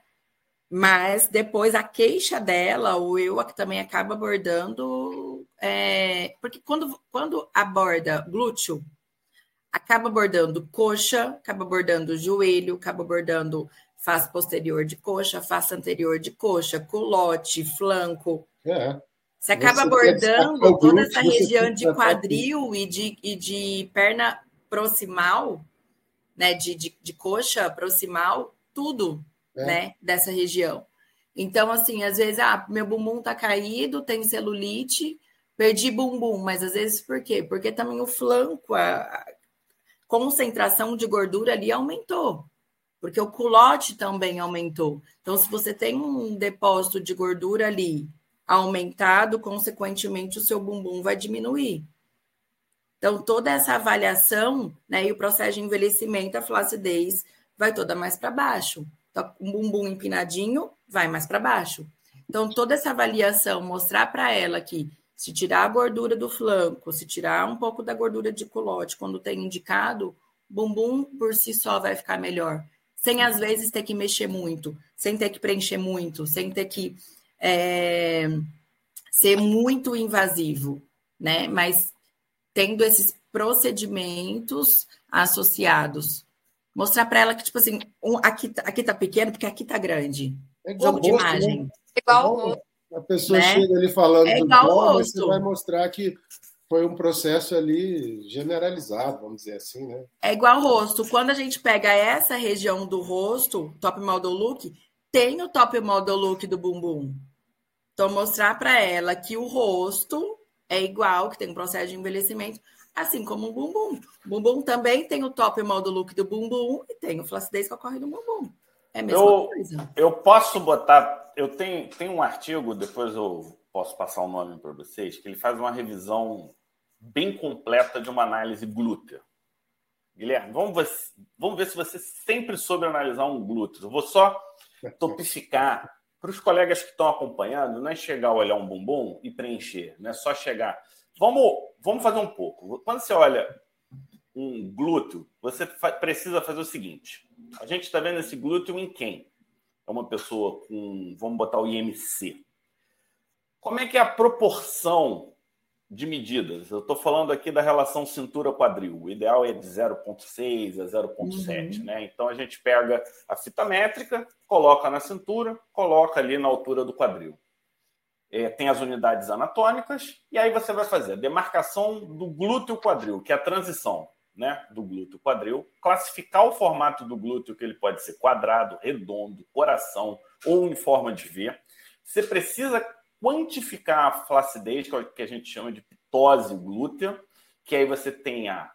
mas depois a queixa dela, ou eu que também acaba abordando, é, porque quando, quando aborda glúteo, acaba abordando coxa, acaba abordando joelho, acaba abordando face posterior de coxa, face anterior de coxa, culote, flanco. É. Você acaba você abordando toda essa região de quadril e de, e de perna proximal né, de, de, de coxa proximal, tudo, é. né, dessa região. Então, assim, às vezes, ah, meu bumbum tá caído, tem celulite, perdi bumbum, mas às vezes por quê? Porque também o flanco, a concentração de gordura ali aumentou, porque o culote também aumentou. Então, se você tem um depósito de gordura ali aumentado, consequentemente, o seu bumbum vai diminuir. Então, toda essa avaliação né, e o processo de envelhecimento, a flacidez vai toda mais para baixo. Então, um bumbum empinadinho vai mais para baixo. Então, toda essa avaliação, mostrar para ela que se tirar a gordura do flanco, se tirar um pouco da gordura de culote, quando tem indicado, bumbum por si só vai ficar melhor. Sem às vezes ter que mexer muito, sem ter que preencher muito, sem ter que é, ser muito invasivo, né? Mas tendo esses procedimentos associados. Mostrar para ela que, tipo assim, um, aqui, aqui tá pequeno porque aqui tá grande. É Jogo de né? imagem. Né? Igual a pessoa né? chega ali falando é do pó, mas você vai mostrar que foi um processo ali generalizado, vamos dizer assim, né? É igual o rosto. Quando a gente pega essa região do rosto, top model look, tem o top model look do bumbum. Então, mostrar para ela que o rosto é igual, que tem um processo de envelhecimento, assim como o bumbum. O bumbum também tem o top model look do bumbum e tem o flacidez que ocorre no bumbum. É a mesma eu, coisa. Eu posso botar. Eu tenho, tenho um artigo, depois eu posso passar o nome para vocês, que ele faz uma revisão bem completa de uma análise glútea. Guilherme, vamos ver, vamos ver se você sempre soube analisar um glúteo. Eu vou só topificar para os colegas que estão acompanhando, não é chegar a olhar um bumbum e preencher, não é só chegar. Vamos, vamos fazer um pouco. Quando você olha um glúteo, você precisa fazer o seguinte: a gente está vendo esse glúteo em quem? É uma pessoa com, vamos botar o IMC. Como é que é a proporção de medidas? Eu estou falando aqui da relação cintura-quadril. O ideal é de 0,6 a 0,7, uhum. né? Então a gente pega a fita métrica, coloca na cintura, coloca ali na altura do quadril. É, tem as unidades anatômicas, e aí você vai fazer a demarcação do glúteo quadril, que é a transição né, do glúteo quadril, classificar o formato do glúteo, que ele pode ser quadrado, redondo, coração ou em forma de V. Você precisa quantificar a flacidez, é que a gente chama de pitose glútea, que aí você tem a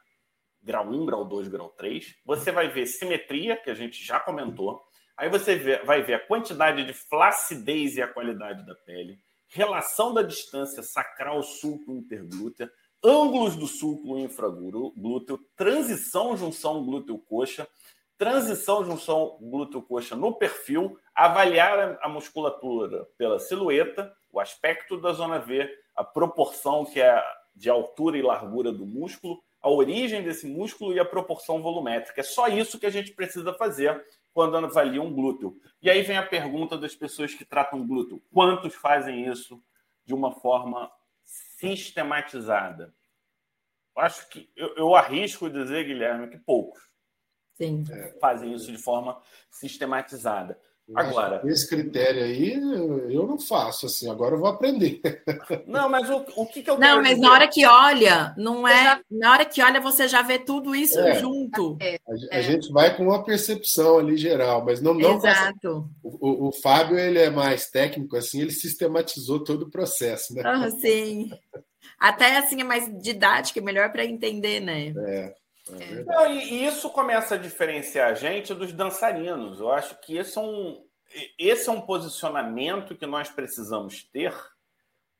grau 1, grau 2, grau 3. Você vai ver simetria, que a gente já comentou. Aí você vai ver a quantidade de flacidez e a qualidade da pele, relação da distância sacral sulco interglútea, ângulos do sulco infraglúteo, transição junção glúteo-coxa, transição junção glúteo-coxa no perfil, avaliar a musculatura pela silhueta, o aspecto da zona V, a proporção que é de altura e largura do músculo, a origem desse músculo e a proporção volumétrica. É só isso que a gente precisa fazer quando avalia um glúteo. E aí vem a pergunta das pessoas que tratam glúteo: quantos fazem isso de uma forma sistematizada? Eu acho que eu, eu arrisco dizer, Guilherme, que poucos Sim. fazem isso de forma sistematizada. Agora, esse critério aí eu não faço assim. Agora eu vou aprender. Não, mas o, o que, que eu Não, mas dizer? na hora que olha, não é. Já... Na hora que olha, você já vê tudo isso é. junto. É. A, a, gente vai com uma percepção ali geral, mas não não. Exato. O, o, o, Fábio ele é mais técnico assim. Ele sistematizou todo o processo, né? Ah, sim. Até assim é mais didática, é melhor para entender, né? É. É Não, e, isso começa a diferenciar a gente dos dançarinos. Eu acho que esse é um, esse é um posicionamento que nós precisamos ter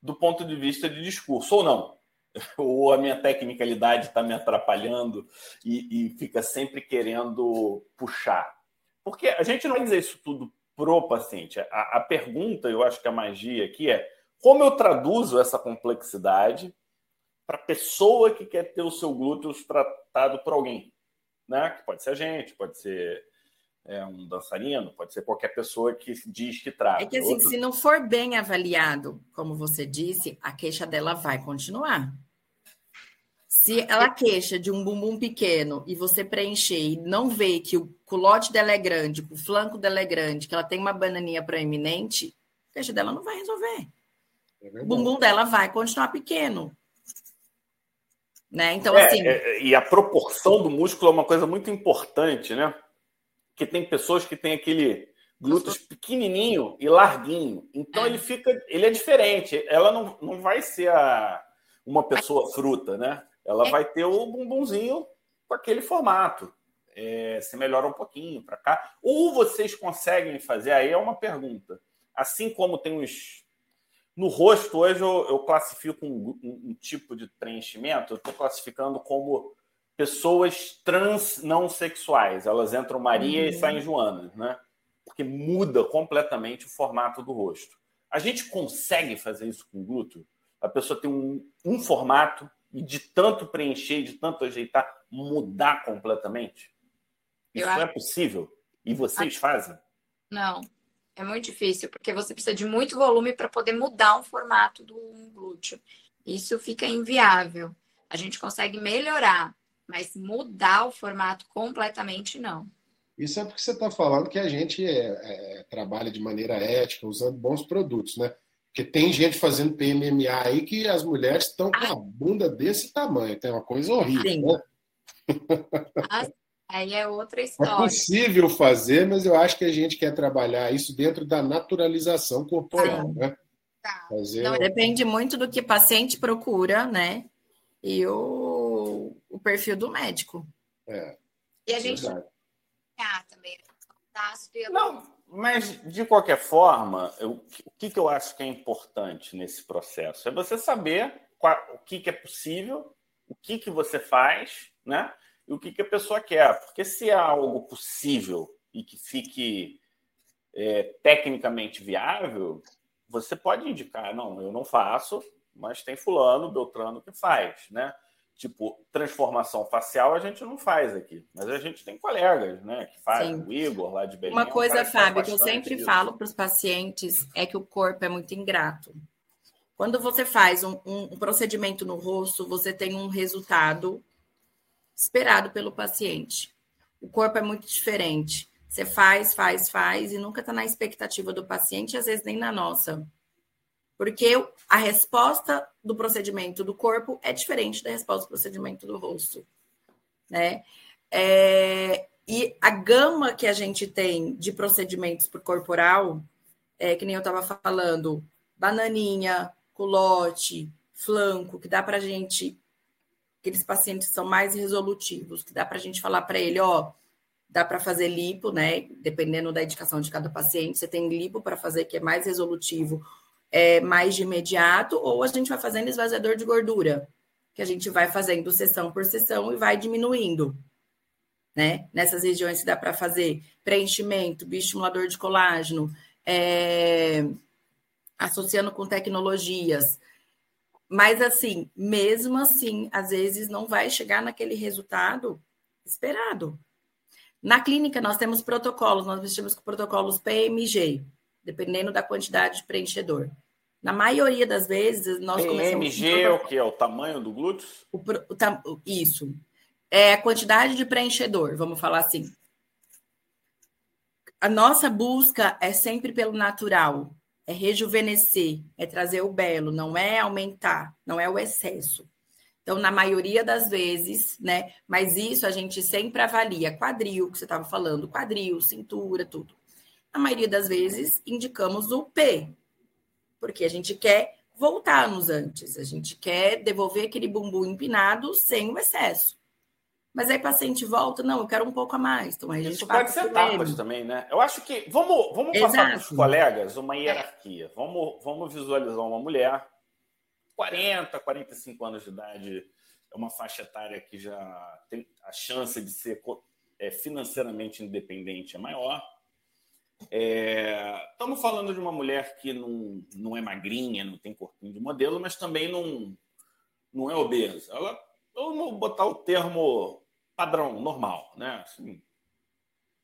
do ponto de vista de discurso, ou não. Ou a minha tecnicalidade está me atrapalhando e, e, fica sempre querendo puxar. Porque a gente não vai dizer isso tudo pro paciente. A, a pergunta, eu acho que a magia aqui é como eu traduzo essa complexidade para a pessoa que quer ter o seu glúteo tratado por alguém, né? Que pode ser a gente, pode ser é, um dançarino, pode ser qualquer pessoa que diz que trata. É que assim, Outro... se não for bem avaliado, como você disse, a queixa dela vai continuar. Se ela queixa de um bumbum pequeno e você preencher e não vê que o culote dela é grande, que o flanco dela é grande, que ela tem uma bananinha proeminente, a queixa dela não vai resolver. É o bumbum dela vai continuar pequeno. Né? Então, é, assim. É, e a proporção do músculo é uma coisa muito importante, né? Que tem pessoas que têm aquele glúteos pequenininho e larguinho. Então é. ele fica, ele é diferente. Ela não, não vai ser a, uma pessoa fruta, né? Ela é. vai ter o bumbumzinho com aquele formato. É, se melhora um pouquinho para cá. Ou vocês conseguem fazer? Aí é uma pergunta. Assim como tem os no rosto, hoje eu, eu classifico um, um, um, tipo de preenchimento, eu estou classificando como pessoas trans não sexuais. Elas entram Maria uhum. e saem Joana, né? Porque muda completamente o formato do rosto. A gente consegue fazer isso com glúteo? A pessoa tem um, um formato e de tanto preencher, de tanto ajeitar, mudar completamente? Isso é possível? E vocês fazem? Não, é muito difícil, porque você precisa de muito volume para poder mudar o formato do glúteo. Isso fica inviável. A gente consegue melhorar, mas mudar o formato completamente não. Isso é porque você está falando que a gente é, é, trabalha de maneira ética, usando bons produtos, né? Porque tem gente fazendo PMMA aí que as mulheres estão com a bunda desse tamanho, tem uma coisa horrível, Sim. né? Aí é outra é história. É possível fazer, mas eu acho que a gente quer trabalhar isso dentro da naturalização corporal, né? Tá. Fazer... Não, depende muito do que o paciente procura, né? E o, o perfil do médico. É. E a gente ah, também. Não, mas de qualquer forma, eu, o que, que eu acho que é importante nesse processo é você saber qual, o que, que é possível, o que, que você faz, né? E o que, que a pessoa quer. Porque se é algo possível e que fique é, tecnicamente viável, você pode indicar, não, eu não faço, mas tem fulano, Beltrano que faz, né? Tipo, transformação facial a gente não faz aqui, mas a gente tem colegas, né, que fazem, o Igor lá de Belém. Uma coisa, Fábio, que eu sempre isso. falo para os pacientes é que o corpo é muito ingrato. Quando você faz um, um, um procedimento no rosto, você tem um resultado esperado pelo paciente. O corpo é muito diferente. Você faz, faz, faz e nunca está na expectativa do paciente, às vezes nem na nossa. Porque a resposta do procedimento do corpo é diferente da resposta do procedimento do rosto, né? É, e a gama que a gente tem de procedimentos por corporal, é, que nem eu estava falando, bananinha, culote, flanco, que dá para a gente aqueles pacientes são mais resolutivos, que dá para a gente falar para ele, ó, dá para fazer lipo, né? Dependendo da indicação de cada paciente, você tem lipo para fazer que é mais resolutivo, é mais de imediato, ou a gente vai fazendo esvaziador de gordura, que a gente vai fazendo sessão por sessão e vai diminuindo, né? Nessas regiões dá para fazer preenchimento, bioestimulador de colágeno, é... associando com tecnologias, mas, assim, mesmo assim, às vezes não vai chegar naquele resultado esperado. Na clínica, nós temos protocolos, nós vestimos com protocolos PMG, dependendo da quantidade de preenchedor. Na maioria das vezes, nós PMG é o que? É o tamanho do glúteo? O, o, isso. É a quantidade de preenchedor, vamos falar assim. A nossa busca é sempre pelo natural é rejuvenescer, é trazer o belo, não é aumentar, não é o excesso. Então, na maioria das vezes, né? Mas isso a gente sempre avalia quadril, que você estava falando, quadril, cintura, tudo. Na maioria das vezes, indicamos o P, porque a gente quer voltar nos antes, a gente quer devolver aquele bumbum empinado sem o excesso. Mas aí paciente volta, não, eu quero um pouco a mais. Então aí a gente Isso pode ser etapas também, né? Eu acho que. Vamos, vamos passar para os colegas uma hierarquia. Vamos, vamos visualizar uma mulher, 40, 45 anos de idade, é uma faixa etária que já tem a chance de ser é, financeiramente independente é maior. É, estamos falando de uma mulher que não, não é magrinha, não tem corpinho de modelo, mas também não, não é obesa. Ela, vamos botar o termo padrão, normal, né? Assim,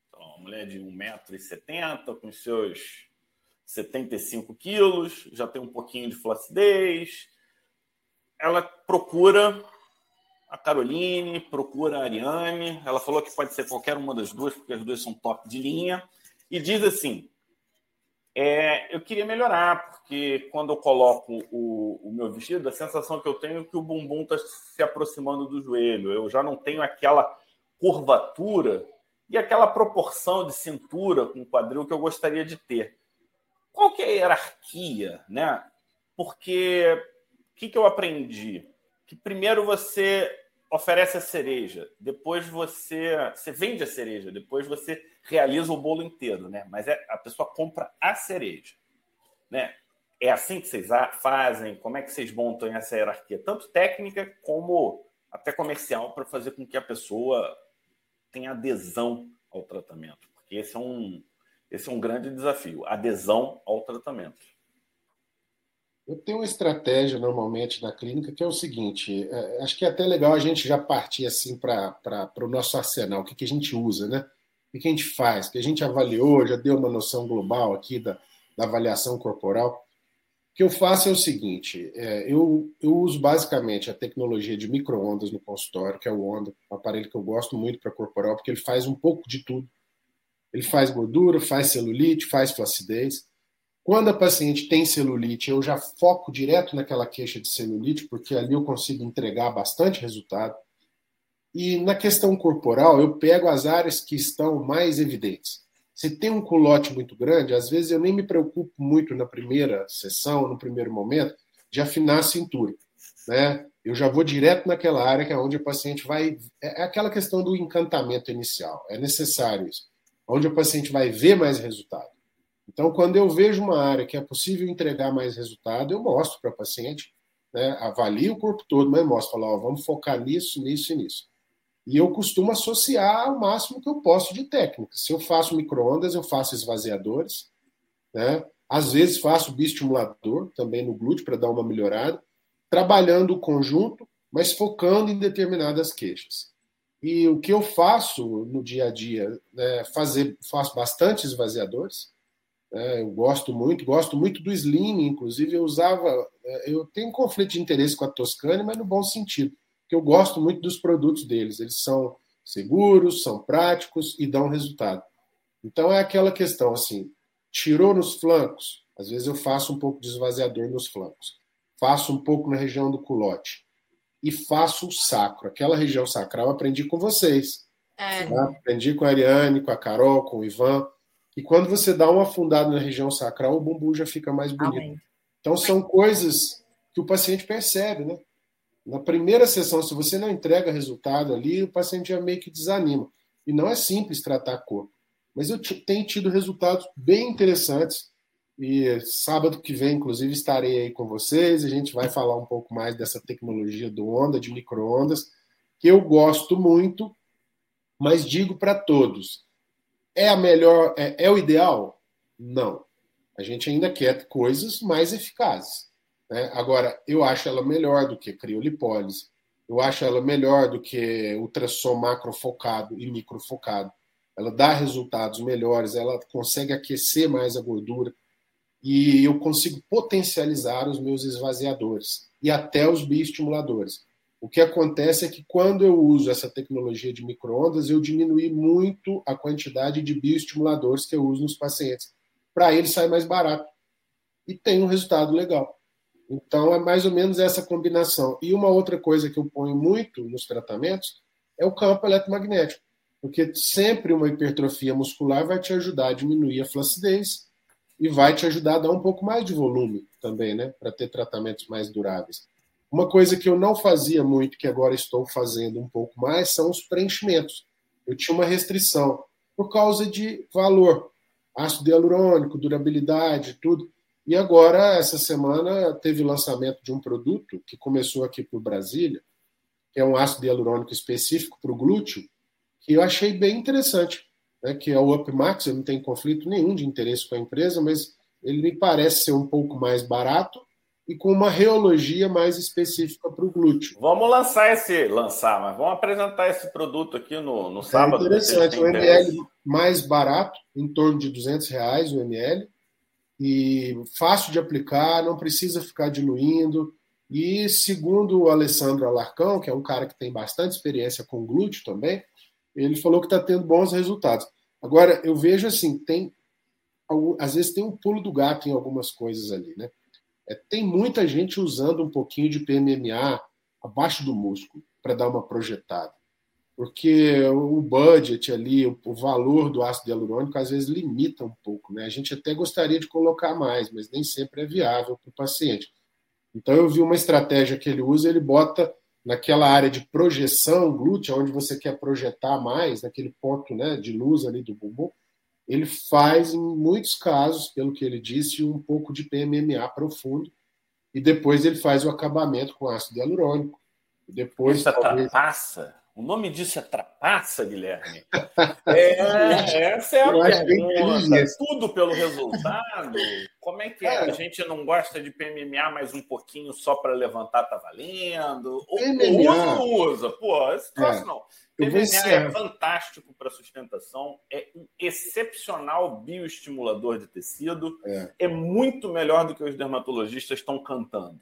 então, uma mulher de 1,70m, com seus 75 quilos, já tem um pouquinho de flacidez. Ela procura a Caroline, procura a Ariane. Ela falou que pode ser qualquer uma das duas, porque as duas são top de linha. E diz assim: é, eu queria melhorar, porque quando eu coloco o, o, meu vestido, a sensação que eu tenho é que o bumbum está se aproximando do joelho. Eu já não tenho aquela curvatura e aquela proporção de cintura com o quadril que eu gostaria de ter. Qual que é a hierarquia, né? Porque o que, que eu aprendi? Que primeiro você oferece a cereja, depois você, você vende a cereja, depois você realiza o bolo inteiro, né? Mas é, a pessoa compra a cereja, né? É assim que vocês fazem? Como é que vocês montam essa hierarquia, tanto técnica como até comercial, para fazer com que a pessoa tenha adesão ao tratamento? Porque esse é um, esse é um grande desafio, adesão ao tratamento. Eu tenho uma estratégia normalmente na clínica que é o seguinte: é, acho que é até legal a gente já partir assim para o nosso arsenal, o que, que a gente usa, né? O que a gente faz? Que a gente avaliou, já deu uma noção global aqui da, da avaliação corporal. O que eu faço é o seguinte: é, eu, eu uso basicamente a tecnologia de microondas no consultório, que é o Onda, um aparelho que eu gosto muito para corporal, porque ele faz um pouco de tudo. Ele faz gordura, faz celulite, faz flacidez. Quando a paciente tem celulite, eu já foco direto naquela queixa de celulite, porque ali eu consigo entregar bastante resultado. E na questão corporal, eu pego as áreas que estão mais evidentes. Se tem um culote muito grande, às vezes eu nem me preocupo muito na primeira sessão, no primeiro momento, de afinar a cintura. Né? Eu já vou direto naquela área que é onde o paciente vai. É, é aquela questão do encantamento inicial. É necessário isso. Onde o paciente vai ver mais resultado. Então, quando eu vejo uma área que é possível entregar mais resultado, eu mostro para o paciente, né? avalio o corpo todo, mas mostro, falo, ó, vamos focar nisso, nisso e nisso. E eu costumo associar o máximo que eu posso de técnicas. Se eu faço microondas, eu faço esvaziadores, né? Às vezes faço bioestimulador também no glúteo para dar uma melhorada, trabalhando o conjunto, mas focando em determinadas queixas. E o que eu faço no dia a dia, né, fazer, faço bastante esvaziadores. Né, eu gosto muito, gosto muito do Slim, inclusive eu usava, eu tenho um conflito de interesse com a Toscane, mas no bom sentido que eu gosto muito dos produtos deles. Eles são seguros, são práticos e dão resultado. Então é aquela questão assim, tirou nos flancos, às vezes eu faço um pouco de esvaziador nos flancos, faço um pouco na região do culote e faço o sacro. Aquela região sacral aprendi com vocês. É. Tá? Aprendi com a Ariane, com a Carol, com o Ivan. E quando você dá uma afundada na região sacral, o bumbum já fica mais bonito. Amém. Então são coisas que o paciente percebe, né? Na primeira sessão, se você não entrega resultado ali, o paciente já meio que desanima. E não é simples tratar corpo. Mas eu tenho tido resultados bem interessantes. E sábado que vem, inclusive, estarei aí com vocês. A gente vai falar um pouco mais dessa tecnologia do onda, de microondas, que eu gosto muito, mas digo para todos: é a melhor, é, é o ideal? Não. A gente ainda quer coisas mais eficazes. Né? Agora, eu acho ela melhor do que criolipólise, eu acho ela melhor do que ultrassom macrofocado e microfocado. Ela dá resultados melhores, ela consegue aquecer mais a gordura e eu consigo potencializar os meus esvaziadores e até os bioestimuladores. O que acontece é que quando eu uso essa tecnologia de microondas, eu diminui muito a quantidade de bioestimuladores que eu uso nos pacientes. Para eles sai mais barato e tem um resultado legal. Então, é mais ou menos essa combinação. E uma outra coisa que eu ponho muito nos tratamentos é o campo eletromagnético, porque sempre uma hipertrofia muscular vai te ajudar a diminuir a flacidez e vai te ajudar a dar um pouco mais de volume também, né, para ter tratamentos mais duráveis. Uma coisa que eu não fazia muito, que agora estou fazendo um pouco mais, são os preenchimentos. Eu tinha uma restrição por causa de valor, ácido hialurônico, durabilidade, tudo. E agora, essa semana, teve o lançamento de um produto que começou aqui para o Brasília, que é um ácido hialurônico específico para o glúteo, que eu achei bem interessante, né, que é o UpMax. Eu não tenho conflito nenhum de interesse com a empresa, mas ele me parece ser um pouco mais barato e com uma reologia mais específica para o glúteo. Vamos lançar esse, lançar, mas vamos apresentar esse produto aqui no, no sábado. É interessante, o ml mais barato, em torno de 200 reais o ml, e fácil de aplicar, não precisa ficar diluindo. E segundo o Alessandro Alarcão, que é um cara que tem bastante experiência com glúteo também, ele falou que está tendo bons resultados. Agora, eu vejo assim, tem às vezes tem um pulo do gato em algumas coisas ali, né? É, tem muita gente usando um pouquinho de PMMA abaixo do músculo para dar uma projetada porque o budget ali, o valor do ácido hialurônico às vezes limita um pouco, né? A gente até gostaria de colocar mais, mas nem sempre é viável para o paciente. Então eu vi uma estratégia que ele usa, ele bota naquela área de projeção glútea, onde você quer projetar mais, naquele ponto né, de luz ali do bumbum, ele faz, em muitos casos, pelo que ele disse, um pouco de PMMA profundo, e depois ele faz o acabamento com ácido hialurônico. Depois, Isso talvez... passa O nome disso é trapaça, Guilherme? É, essa é a pergunta. Tudo pelo resultado? Como é que é? A gente não gosta de PMMA mais um pouquinho só para levantar, tá valendo? Ou, PMMA. usa ou não usa? Pô, esse troço é. não. PMMA é fantástico para sustentação, é um excepcional bioestimulador de tecido, é. é muito melhor do que os dermatologistas estão cantando.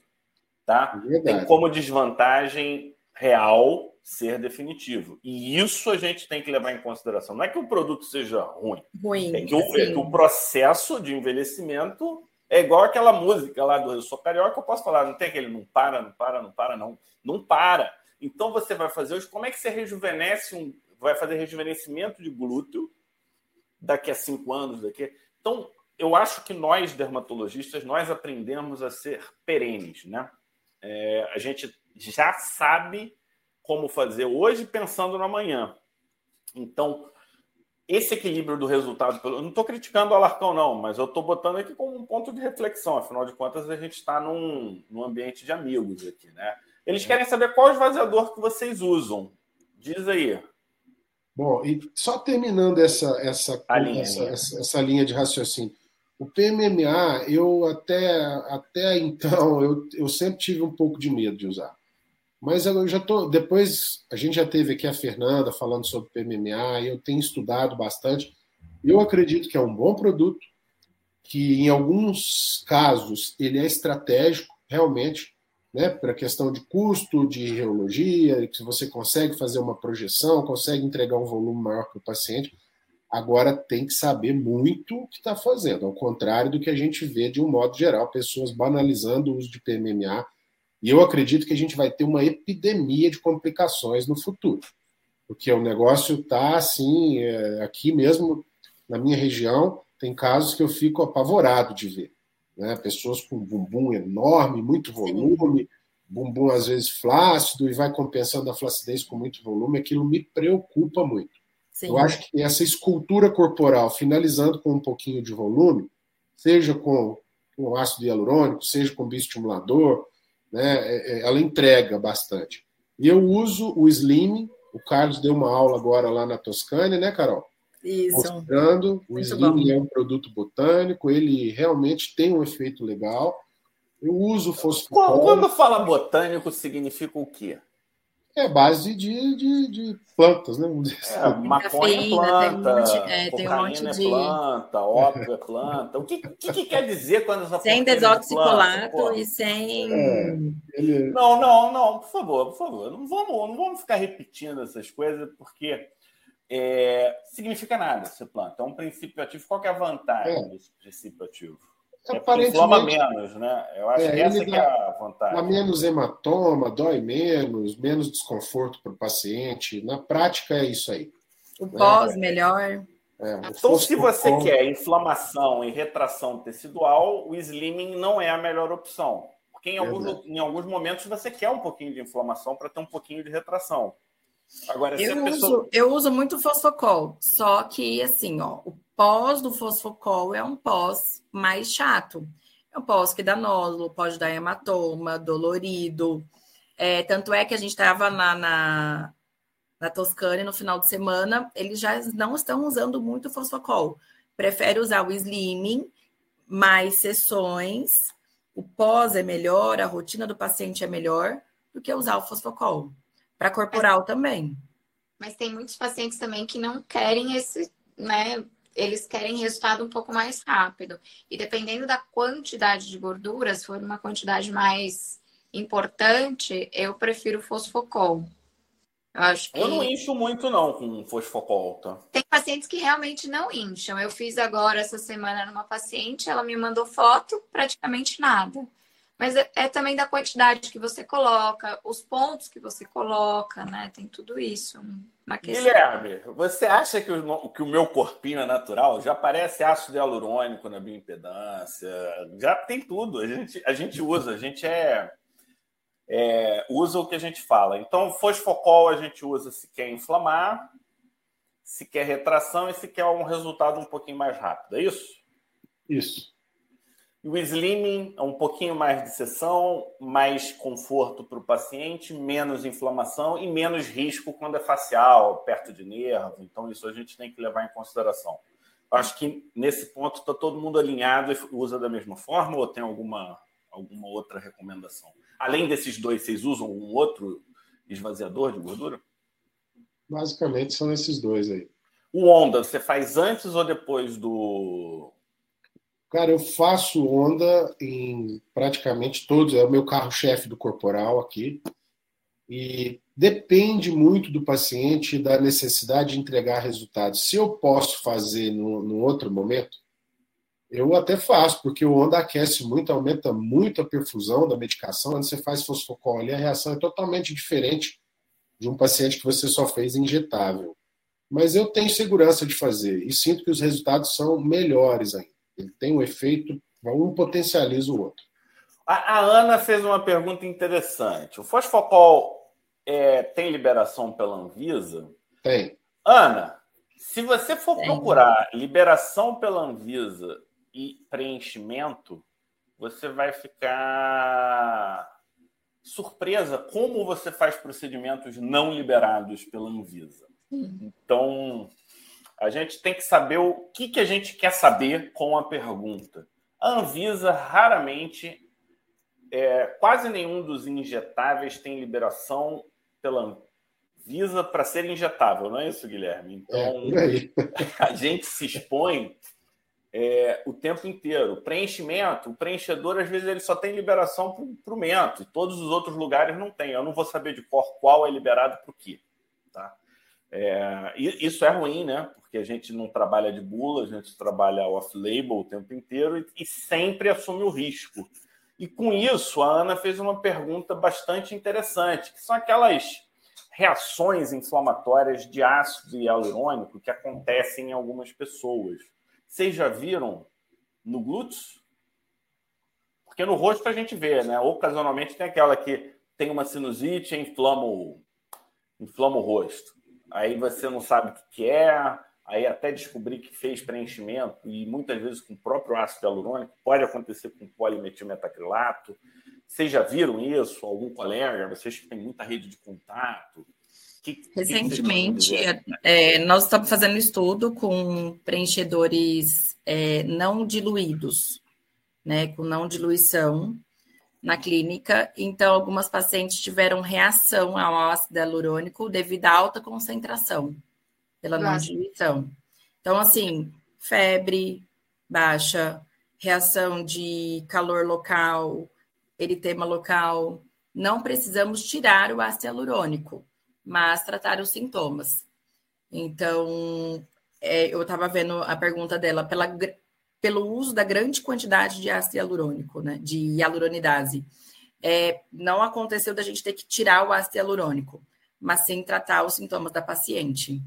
Tá? É Tem como desvantagem real ser definitivo. E isso a gente tem que levar em consideração. Não é que o produto seja ruim. Ruim. É que, o, é que o processo de envelhecimento é igual aquela música lá do Eu Sou Carioca, eu posso falar, não tem aquele não para, não para, não para, não. Não para. Então você vai fazer hoje. Como é que você rejuvenesce um. Vai fazer rejuvenescimento de glúteo daqui a cinco anos, daqui. Então, eu acho que nós, dermatologistas, nós aprendemos a ser perenes, né? É, a gente já sabe como fazer hoje pensando no amanhã. Então, esse equilíbrio do resultado, eu não estou criticando o Alarcão, não, mas eu estou botando aqui como um ponto de reflexão. Afinal de contas, a gente está num, num ambiente de amigos aqui, né? Eles querem saber qual esvaziador que vocês usam. Diz aí. Bom, e só terminando essa, essa, linha, essa, essa, essa linha de raciocínio. O PMMA, eu até, até então, eu, eu sempre tive um pouco de medo de usar. Mas eu já tô. Depois a gente já teve aqui a Fernanda falando sobre PMMA, eu tenho estudado bastante. Eu acredito que é um bom produto, que em alguns casos ele é estratégico, realmente, né, para questão de custo, de reologia, que você consegue fazer uma projeção, consegue entregar um volume maior para o paciente. Agora tem que saber muito o que está fazendo, ao contrário do que a gente vê de um modo geral, pessoas banalizando o uso de PMMA e eu acredito que a gente vai ter uma epidemia de complicações no futuro, porque o negócio está assim, é, aqui mesmo na minha região, tem casos que eu fico apavorado de ver. Né? Pessoas com bumbum enorme, muito volume, bumbum às vezes flácido e vai compensando a flacidez com muito volume, aquilo me preocupa muito. Sim. Eu acho que essa escultura corporal, finalizando com um pouquinho de volume, seja com, com ácido hialurônico, seja com bioestimulador, né, é, é, ela entrega bastante. E eu uso o Slim, o Carlos deu uma aula agora lá na Toscânia, né, Carol? Isso. Mostrando, o Muito Slim bom. é um produto botânico, ele realmente tem um efeito legal. Eu uso fosfocol. Quando fala botânico, significa o quê? É base de, de, de plantas, né? É, assim. maconha é planta, tem um monte, é, tem um monte é de... planta, ópio é planta. O que, que, que, quer dizer quando essa Sem desoxicolato e sem... É, ele... Não, não, não, por favor, por favor. Não vamos, não vamos ficar repetindo essas coisas, porque é, significa nada essa planta. É um princípio ativo. Qual é a vantagem é. desse princípio ativo? É Aparentemente, inflama menos, né? Eu acho é, que essa que é a vantagem. Dá menos hematoma, dói menos, menos desconforto para o paciente. Na prática é isso aí. O pós melhor. É, então, se você quer inflamação e retração tecidual, o slimming não é a melhor opção. Porque em alguns, em alguns momentos você quer um pouquinho de inflamação para ter um pouquinho de retração. Agora, eu, pessoa... uso, eu uso muito fosfocol, só que assim, ó, o pós do fosfocol é um pós mais chato. É um pós que dá nódulo, pode dar hematoma, dolorido. É, tanto é que a gente estava na, na, na Toscana no final de semana, eles já não estão usando muito fosfocol. Prefere usar o slimming, mais sessões. O pós é melhor, a rotina do paciente é melhor do que usar o fosfocol. Para corporal também. Mas tem muitos pacientes também que não querem esse, né? Eles querem resultado um pouco mais rápido. E dependendo da quantidade de gordura, se for uma quantidade mais importante, eu prefiro fosfocol. Eu acho que. Eu não incho muito, não, com fosfocol, tá? Tem pacientes que realmente não incham. Eu fiz agora essa semana numa paciente, ela me mandou foto, praticamente nada. Mas é, é, também da quantidade que você coloca, os pontos que você coloca, né? Tem tudo isso. Uma Guilherme, você acha que o, que o meu corpinho é natural? Já parece ácido hialurônico na bioimpedância, já tem tudo. A gente, a gente usa, a gente é, é, usa o que a gente fala. Então, fosfocol a gente usa se quer inflamar, se quer retração e se quer um resultado um pouquinho mais rápido. É isso? Isso. E o slimming é um pouquinho mais de sessão, mais conforto para o paciente, menos inflamação e menos risco quando é facial, perto de nervo. Então, isso a gente tem que levar em consideração. Acho que nesse ponto está todo mundo alinhado e usa da mesma forma ou tem alguma, alguma outra recomendação? Além desses dois, vocês usam um outro esvaziador de gordura? Basicamente são esses dois aí. O Onda, você faz antes ou depois do. Cara, eu faço Onda em praticamente todos. É o meu carro-chefe do corporal aqui. E depende muito do paciente e da necessidade de entregar resultados. Se eu posso fazer no, no outro momento, eu até faço, porque o onda aquece muito, aumenta muito a perfusão da medicação. Quando você faz fosfocol ali, a reação é totalmente diferente de um paciente que você só fez injetável. Mas eu tenho segurança de fazer e sinto que os resultados são melhores ainda. Ele tem um efeito, um potencializa o outro. A, a Ana fez uma pergunta interessante. O fosfocol é, tem liberação pela Anvisa? Tem. Ana, se você for tem. procurar liberação pela Anvisa e preenchimento, você vai ficar surpresa como você faz procedimentos não liberados pela Anvisa. Então, a gente tem que saber o que, que a gente quer saber com a pergunta. A Anvisa raramente, é, quase nenhum dos injetáveis tem liberação pela Anvisa para ser injetável, não é isso, Guilherme? Então, é, a gente se expõe é, o tempo inteiro. Preenchimento, o preenchedor, às vezes, ele só tem liberação para o mento, e todos os outros lugares não tem. Eu não vou saber de cor qual é liberado para o quê. É, isso é ruim, né? Porque a gente não trabalha de bula, a gente trabalha off-label o tempo inteiro e, e sempre assume o risco. E com isso, a Ana fez uma pergunta bastante interessante, que são aquelas reações inflamatórias de ácido hialurônico que acontecem em algumas pessoas. Vocês já viram no glúteo? Porque no rosto a gente vê, né? Ocasionalmente tem aquela que tem uma sinusite e inflama o, inflama o rosto. Aí você não sabe o que é, aí até descobrir que fez preenchimento, e muitas vezes com o próprio ácido hialurônico, pode acontecer com polimetilmetacrilato. Vocês já viram isso? Algum colega? Vocês que têm muita rede de contato? Que, Recentemente, que é, nós estamos fazendo estudo com preenchedores é, não diluídos, né, com não diluição na clínica. Então, algumas pacientes tiveram reação ao ácido hialurônico devido à alta concentração pela não diluição. Então, assim, febre baixa, reação de calor local, eritema local. Não precisamos tirar o ácido hialurônico mas tratar os sintomas. Então, é, eu estava vendo a pergunta dela pela, pelo uso da grande quantidade de ácido hialurônico, né, de hialuronidase. É, não aconteceu da gente ter que tirar o ácido hialurônico, mas sim tratar os sintomas da paciente.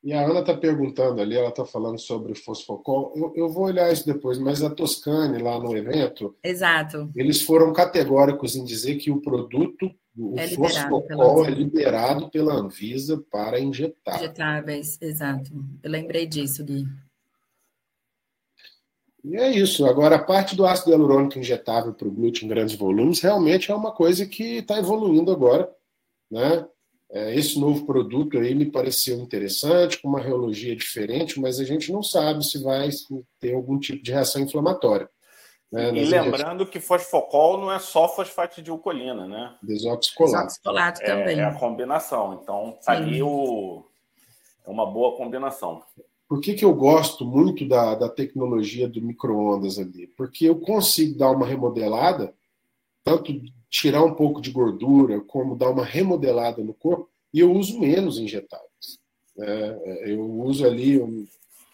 E a Ana está perguntando ali, ela está falando sobre fosfocol. Eu, eu, vou olhar isso depois, mas a Toscane, lá no evento, Exato. eles foram categóricos em dizer que o produto o é fosfocol é liberado pela Anvisa para injetar. Injetáveis, exato. Eu lembrei disso, Gui. E é isso. Agora, a parte do ácido hialurônico injetável para o glúteo em grandes volumes realmente é uma coisa que está evoluindo agora. Né? É, esse novo produto aí me pareceu interessante, com uma reologia diferente, mas a gente não sabe se vai ter algum tipo de reação inflamatória. Né, e lembrando que fosfocol não é só fosfatidilcolina, né? Desoxicolato. Desoxicolato também. É, é a combinação. Então, tá ali o... é uma boa combinação. Por que, que eu gosto muito da, da tecnologia do micro-ondas ali? Porque eu consigo dar uma remodelada, tanto tirar um pouco de gordura, como dar uma remodelada no corpo, e eu uso menos injetáveis. É, eu uso ali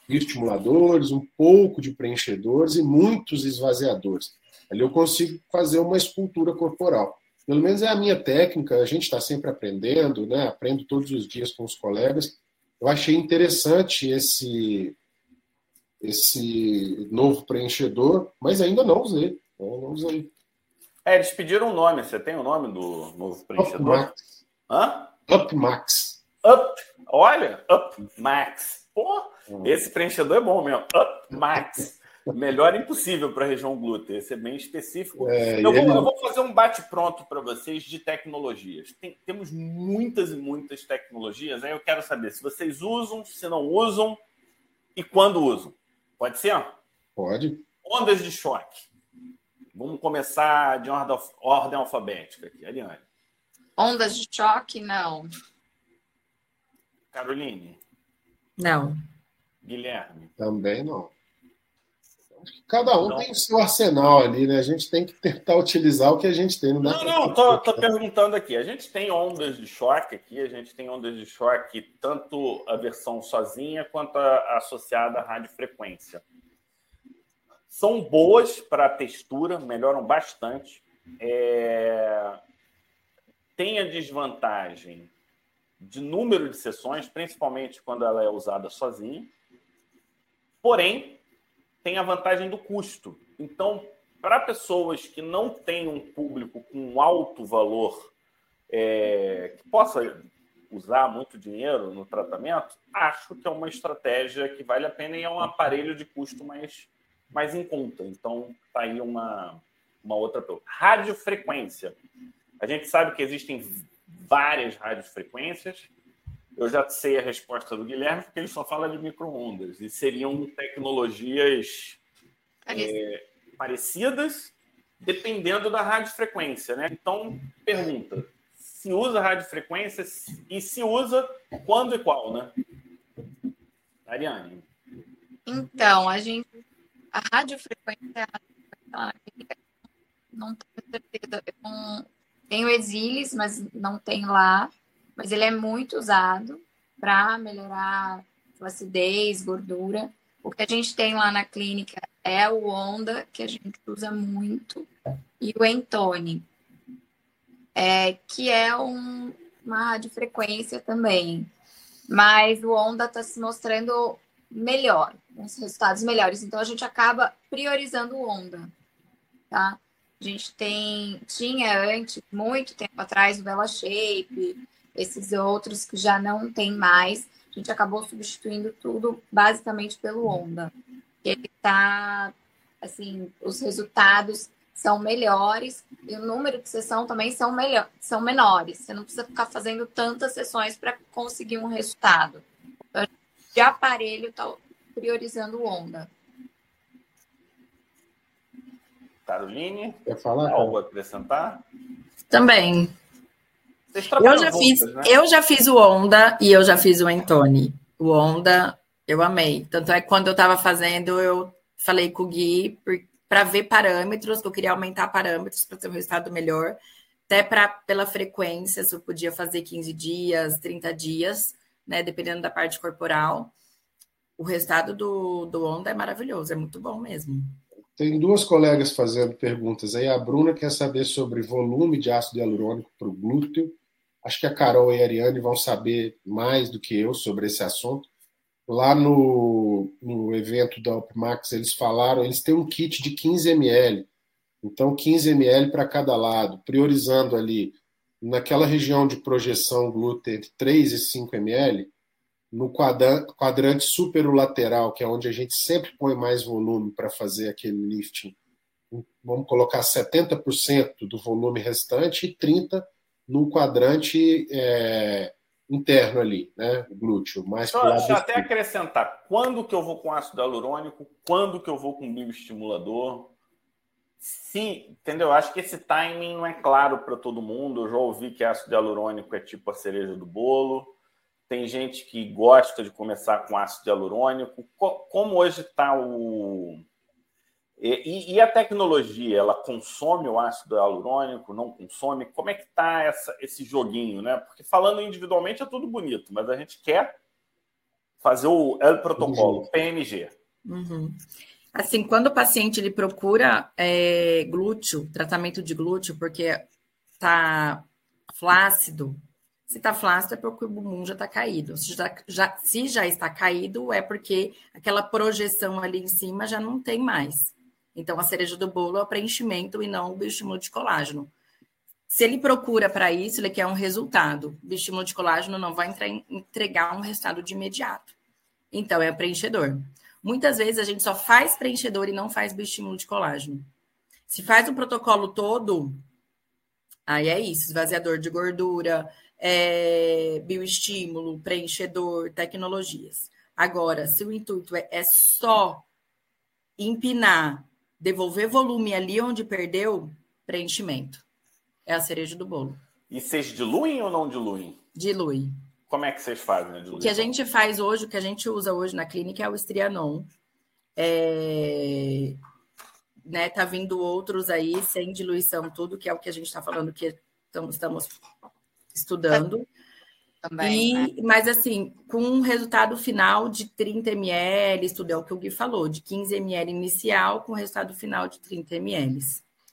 estimuladores, um pouco de preenchedores e muitos esvaziadores. Ali eu consigo fazer uma escultura corporal. Pelo menos é a minha técnica, a gente está sempre aprendendo, né? aprendo todos os dias com os colegas. Eu achei interessante esse, esse novo preenchedor, mas ainda não usei. Não usei. É, eles pediram um nome. Você tem o nome do novo preenchedor? Up Max. Hã? Up Max. Up. Olha, Up Max. Pô, Esse preenchedor é bom mesmo. Up Max. Melhor impossível para a região glútea, esse é bem específico. É, eu, vou, ele... eu, vou, fazer um bate-pronto para vocês de tecnologias. Tem, temos muitas e muitas tecnologias, aí eu quero saber se vocês usam, se não usam e quando usam. Pode ser? Pode. Ondas de choque. Vamos começar de ordem, ordem alfabética aqui, Ariane. Ondas de choque, não. Caroline? Não. Guilherme? Também não. Cada um não. tem o seu arsenal ali, né? A gente tem que tentar utilizar o que a gente tem. Não, não, não tô, tô, perguntando aqui. A gente tem ondas de choque aqui, a gente tem ondas de choque, tanto a versão sozinha quanto a associada à radiofrequência. São boas para a textura, melhoram bastante. É... Tem a desvantagem de número de sessões, principalmente quando ela é usada sozinha. Porém, tem a vantagem do custo. Então, para pessoas que não têm um público com alto valor, é, que possa usar muito dinheiro no tratamento, acho que é uma estratégia que vale a pena e é um aparelho de custo mais, mais em conta. Então, está aí uma, uma outra Radiofrequência. A gente sabe que existem várias radiofrequências. Eu já sei a resposta do Guilherme, porque ele só fala de microondas. E seriam tecnologias é, parecidas, dependendo da radiofrequência. Né? Então, pergunta: se usa radiofrequência e se usa quando e qual, né? Ariane. Então, a gente. A radiofrequência, não tenho certeza. Eu não, tem o Exilis, mas não tem lá mas ele é muito usado para melhorar flacidez, gordura. O que a gente tem lá na clínica é o Onda, que a gente usa muito, e o Entone, é, que é um, uma radiofrequência também. Mas o Onda está se mostrando melhor, uns resultados melhores. Então a gente acaba priorizando o Onda, tá? A gente tem, tinha antes, muito tempo atrás, o Vela Shape, esses outros que já não tem mais, a gente acabou substituindo tudo basicamente pelo Onda. Ele está, assim, os resultados são melhores e o número de sessão também são, melhor, são menores. Você não precisa ficar fazendo tantas sessões para conseguir um resultado. Então, de aparelho, está priorizando o Onda. Caroline, quer falar? Algo a acrescentar? Também. Eu já, fiz, né? eu já fiz o Onda e eu já fiz o Antoni. O Onda, eu amei. Tanto é que quando eu estava fazendo, eu falei com o Gui para ver parâmetros, que eu queria aumentar parâmetros para ter um resultado melhor. Até pra, pela frequência, se eu podia fazer 15 dias, 30 dias, né? Dependendo da parte corporal. O resultado do, do Onda é maravilhoso, é muito bom mesmo. Tem duas colegas fazendo perguntas aí. A Bruna quer saber sobre volume de ácido hialurônico para o glúteo Acho que a Carol e a Ariane vão saber mais do que eu sobre esse assunto. Lá no, no evento da Opmax, eles falaram, eles têm um kit de 15 ml. Então, 15 ml para cada lado, priorizando ali naquela região de projeção glúten entre 3 e 5 ml, no quadrante superolateral, que é onde a gente sempre põe mais volume para fazer aquele lifting, vamos colocar 70% do volume restante e 30% no quadrante é, interno ali, né? glúteo. Mais Só, deixa eu até acrescentar. Quando que eu vou com ácido hialurônico? Quando que eu vou com bioestimulador? Sim, entendeu? Acho que esse timing não é claro para todo mundo. Eu já ouvi que ácido hialurônico é tipo a cereja do bolo. Tem gente que gosta de começar com ácido hialurônico. Como hoje está o e, e, a tecnologia, ela consome o ácido hialurônico, não consome? Como é que está esse joguinho, né? Porque falando individualmente é tudo bonito, mas a gente quer fazer o L protocolo, uhum. PNG. Uhum. Assim, quando o paciente ele procura é, glúteo, tratamento de glúteo, porque está flácido, se está flácido é porque o bumbum já está caído. Se já, já, se já está caído, é porque aquela projeção ali em cima já não tem mais. Então, a cereja do bolo é o preenchimento e não o bioestímulo de colágeno. Se ele procura para isso, ele quer um resultado. O bioestímulo de colágeno não vai entregar um resultado de imediato. Então, é preenchedor. Muitas vezes a gente só faz preenchedor e não faz bioestímulo de colágeno. Se faz o protocolo todo, aí é isso: esvaziador de gordura, é, bioestímulo, preenchedor, tecnologias. Agora, se o intuito é, é só empinar, devolver volume ali onde perdeu, preenchimento. É a cereja do bolo. E vocês diluem ou não diluem? Dilui. Como é que vocês fazem a O que a gente faz hoje, o que a gente usa hoje na clínica é o estrianon. É... Né, tá vindo outros aí sem diluição, tudo que é o que a gente está falando que estamos estudando. Também, e, né? Mas assim, com um resultado final de 30 ml, tudo é o que o Gui falou, de 15 ml inicial com resultado final de 30 ml.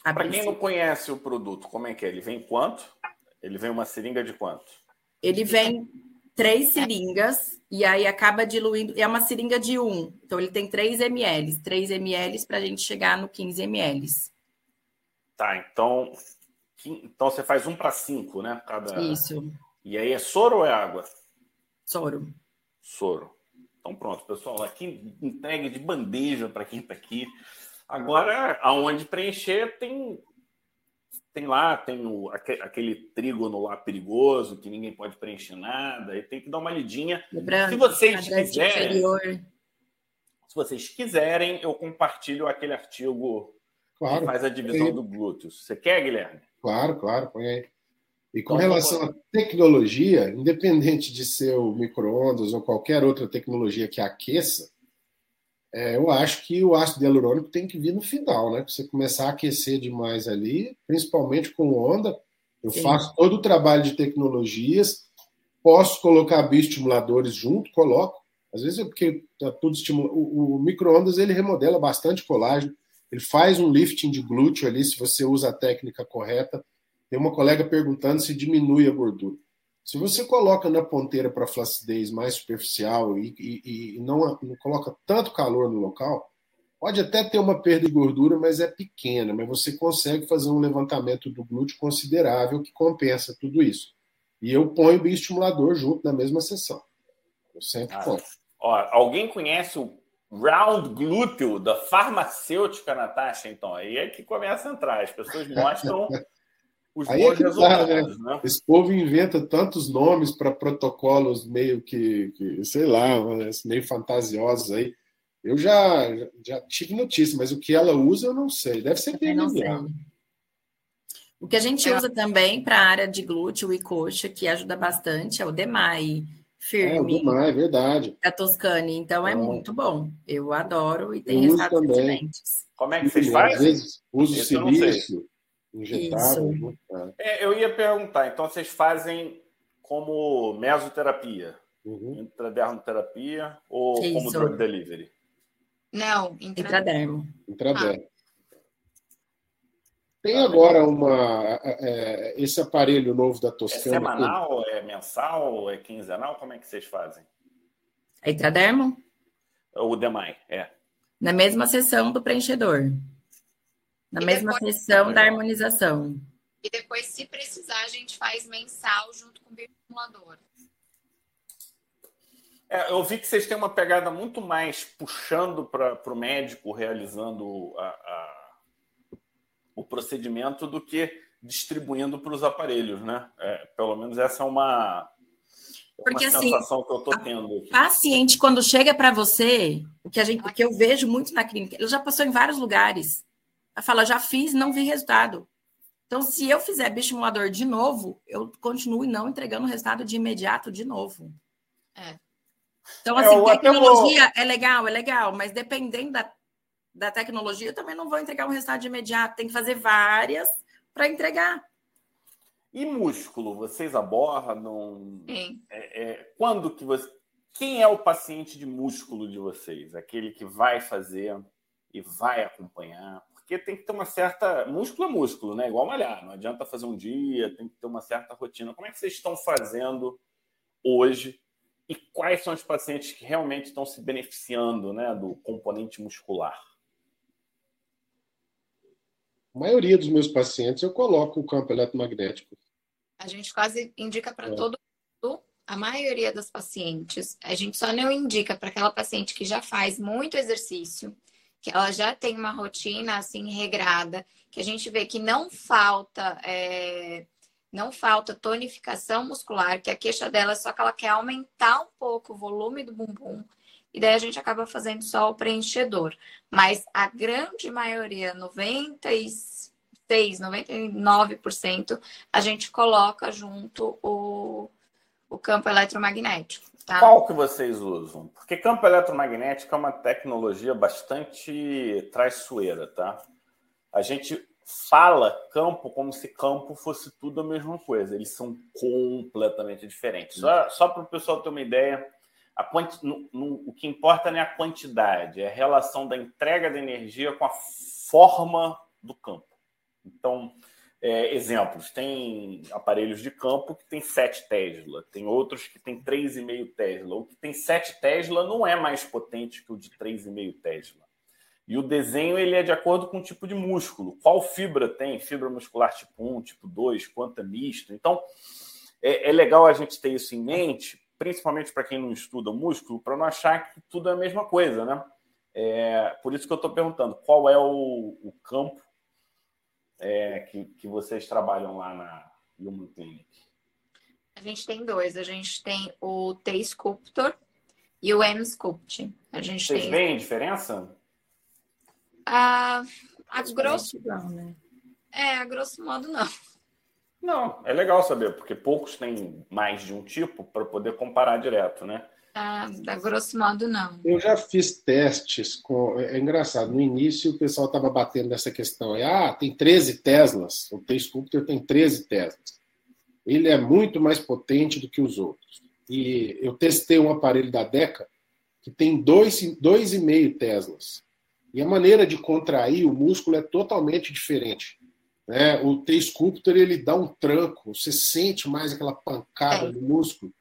Para quem não conhece o produto, como é que é? Ele vem quanto? Ele vem uma seringa de quanto? Ele vem três seringas e aí acaba diluindo. É uma seringa de um, então ele tem 3 ml. 3 ml para a gente chegar no 15 ml. Tá, então, então você faz um para cinco, né? Cada... Isso. E aí é soro ou é água? Soro. Soro. Então pronto, pessoal. Aqui entregue de bandeja para quem está aqui. Agora, aonde preencher tem tem lá, tem o, aquele trígono lá perigoso que ninguém pode preencher nada, e tem que dar uma lidinha. Lembrando, se vocês quiserem, se vocês quiserem, eu compartilho aquele artigo claro, que faz a divisão do glúteo. Você quer, Guilherme? Claro, claro, põe aí. E com então, relação à tecnologia, independente de ser o micro-ondas ou qualquer outra tecnologia que aqueça, é, eu acho que o ácido hialurônico tem que vir no final, né? Você começar a aquecer demais ali, principalmente com onda. Eu Sim. faço todo o trabalho de tecnologias, posso colocar bioestimuladores junto, coloco. Às vezes é porque tá tudo estimulado. O, o micro-ondas ele remodela bastante colágeno, ele faz um lifting de glúteo ali, se você usa a técnica correta. Tem uma colega perguntando se diminui a gordura. Se você coloca na ponteira para flacidez mais superficial e, e, e não, não, coloca tanto calor no local, pode até ter uma perda de gordura, mas é pequena. Mas você consegue fazer um levantamento do glúteo considerável que compensa tudo isso. E eu ponho o bioestimulador junto na mesma sessão. Eu sempre ah, ponho. Ó, alguém conhece o round glúteo da farmacêutica, Natasha? Então, aí é que começa a entrar. As pessoas mostram os Aí bons é resultados. Tá, né? né? Esse povo inventa tantos nomes para protocolos meio que, que, sei lá, meio fantasiosos aí. Eu já, já tive notícia, mas o que ela usa eu não sei. Deve ser PNA. O que a gente é. usa também para a área de glúteo e coxa, que ajuda bastante, é o Demai. Firme. É, o Demai, é verdade. A Toscane, então é, é muito bom. Eu adoro e tem resultados excelentes. Como é que vocês fazem? Às vezes uso silício injetável. É, eu ia perguntar, então vocês fazem como mesoterapia, uhum. intradermoterapia ou Isso. como drug delivery? Não, intradermo. Intradermo. Ah. Tem agora uma é, esse aparelho novo da Toscana. É semanal, é mensal, é quinzenal? Como é que vocês fazem? É intradermo? O DEMAI, é. Na mesma sessão do preenchedor. Na e mesma depois, sessão da harmonização. E depois, se precisar, a gente faz mensal junto com o bioestimulador. É, eu vi que vocês têm uma pegada muito mais puxando para o médico realizando a, a, o procedimento do que distribuindo para os aparelhos, né? É, pelo menos essa é uma, Porque, uma assim, sensação que eu estou tendo. Aqui. Paciente, quando chega para você, o que, a gente, o que eu vejo muito na clínica, ele já passou em vários lugares. Ela fala, já fiz, não vi resultado. Então, se eu fizer bioestimulador de novo, eu continuo não entregando o resultado de imediato de novo. É. Então, é, assim, é, tecnologia é legal, é legal, mas dependendo da, da tecnologia, eu também não vou entregar um resultado de imediato. Tem que fazer várias para entregar. E músculo, vocês abordam? Sim. É, é, quando que você. Quem é o paciente de músculo de vocês? Aquele que vai fazer e vai acompanhar? Porque tem que ter uma certa. Músculo é músculo, né? Igual malhar. Não adianta fazer um dia, tem que ter uma certa rotina. Como é que vocês estão fazendo hoje? E quais são os pacientes que realmente estão se beneficiando né, do componente muscular? A maioria dos meus pacientes eu coloco o campo eletromagnético. A gente quase indica para é. todo mundo a maioria das pacientes, a gente só não indica para aquela paciente que já faz muito exercício, que ela já tem uma rotina assim regrada, que a gente vê que não falta é, não falta tonificação muscular, que a queixa dela é só que ela quer aumentar um pouco o volume do bumbum, e daí a gente acaba fazendo só o preenchedor. Mas a grande maioria, 96, 99%, a gente coloca junto o, o campo eletromagnético. Tá? Qual que vocês usam? Porque campo eletromagnético é uma tecnologia bastante traiçoeira, tá? A gente fala campo como se campo fosse tudo a mesma coisa. Eles são completamente diferentes. Só, só para o pessoal ter uma ideia, a quanti, no, no, o que importa não é a quantidade, é a relação da entrega da energia com a forma do campo. Então, é, exemplos, tem aparelhos de campo que tem 7 Tesla, tem outros que tem 3,5 Tesla. O que tem 7 Tesla não é mais potente que o de 3,5 Tesla. E o desenho ele é de acordo com o tipo de músculo. Qual fibra tem? Fibra muscular tipo 1, tipo 2, quanto é misto. Então, é, é legal a gente ter isso em mente, principalmente para quem não estuda músculo, para não achar que tudo é a mesma coisa, né? É, por isso que eu estou perguntando qual é o, o campo é, que, que vocês trabalham lá na Human Clinic. A gente tem dois. A gente tem o T-Sculptor e o M-Sculpt. A gente Vocês tem... veem diferença? A, a grosso. Não, né? É, a grosso modo, não. Não, é legal saber, porque poucos têm mais de um tipo para poder comparar direto, né? Ah, da grosso modo, não. Eu já fiz testes com. É engraçado, no início o pessoal estava batendo nessa questão. Ah, tem 13 Teslas. O T-Sculptor tem 13 Teslas. Ele é muito mais potente do que os outros. E eu testei um aparelho da Deca que tem 2,5 Teslas. E a maneira de contrair o músculo é totalmente diferente. Né? O T-Sculptor ele dá um tranco, você sente mais aquela pancada é. no músculo.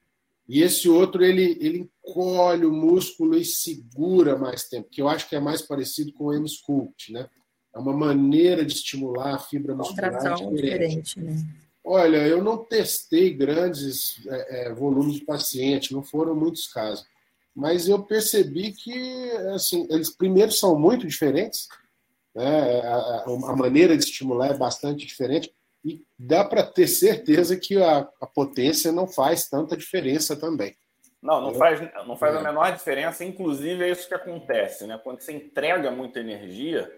E esse outro ele, ele encolhe o músculo e segura mais tempo, que eu acho que é mais parecido com o M-Sculpt, né? É uma maneira de estimular a fibra muscular diferente. diferente né? Olha, eu não testei grandes é, é, volumes de paciente, não foram muitos casos mas eu percebi que assim, eles primeiro são muito diferentes, né? a, a maneira de estimular é bastante diferente, e dá para ter certeza que a, a, potência não faz tanta diferença também. Não, não faz, não faz a é. menor diferença, inclusive é isso que acontece, né? Quando você entrega muita energia,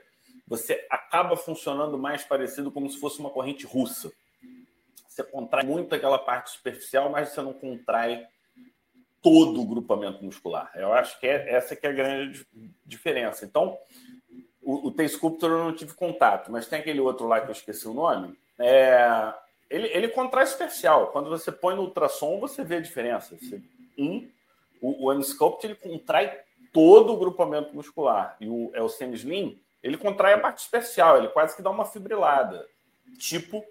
você acaba funcionando mais parecido como se fosse uma corrente russa. Você contrai muito aquela parte superficial, mas você não contrai todo o grupamento muscular. Eu acho que é, essa que é a grande diferença. Então, o, o T-Sculptor eu não tive contato, mas tem aquele outro lá que eu esqueci o nome. É, ele, ele contrai superficial. Quando você põe no ultrassom, você vê a diferença. Você, um, o, o M-Sculpt ele contrai todo o grupamento muscular. E o, é o Semi-Slim, ele contrai a parte superficial, ele quase que dá uma fibrilada. Tipo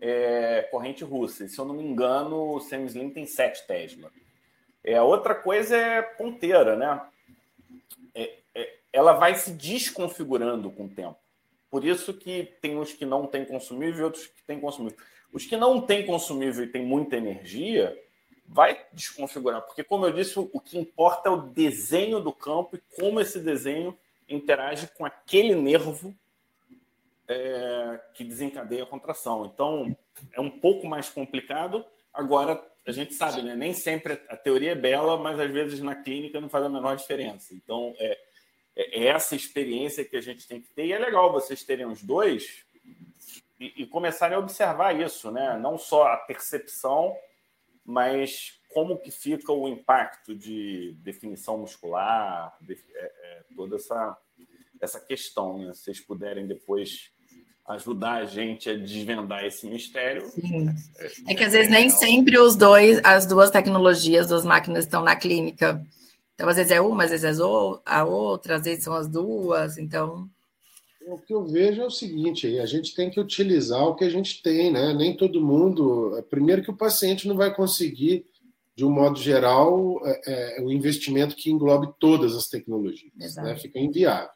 é, corrente russa. E, se eu não me engano, o Semi-Slim tem 7 Tesla. É, outra coisa é ponteira, né? É, é, ela vai se desconfigurando com o tempo. Por isso que tem os que não têm consumível e outros que têm consumível. Os que não têm consumível e têm muita energia, vai desconfigurar. Porque, como eu disse, o que importa é o desenho do campo e como esse desenho interage com aquele nervo é, que desencadeia a contração. Então, é um pouco mais complicado. Agora, a gente sabe, né? Nem sempre a teoria é bela, mas às vezes na clínica não faz a menor diferença. Então, é, é, é essa experiência que a gente tem que ter. E é legal vocês terem os dois e, e começarem a observar isso, né? Não só a percepção, mas como que fica o impacto de definição muscular, de, é, é, toda essa, essa questão, né? Se vocês puderem depois ajudar a gente a desvendar esse mistério. Sim. É, é que às vezes nem sempre os dois, as duas tecnologias, duas máquinas estão na clínica. Então, às vezes é uma, às vezes é a outra, às vezes são as duas, então. O que eu vejo é o seguinte, a gente tem que utilizar o que a gente tem, né? Nem todo mundo. Primeiro que o paciente não vai conseguir, de um modo geral, é, é, o investimento que englobe todas as tecnologias. Né? Fica inviável.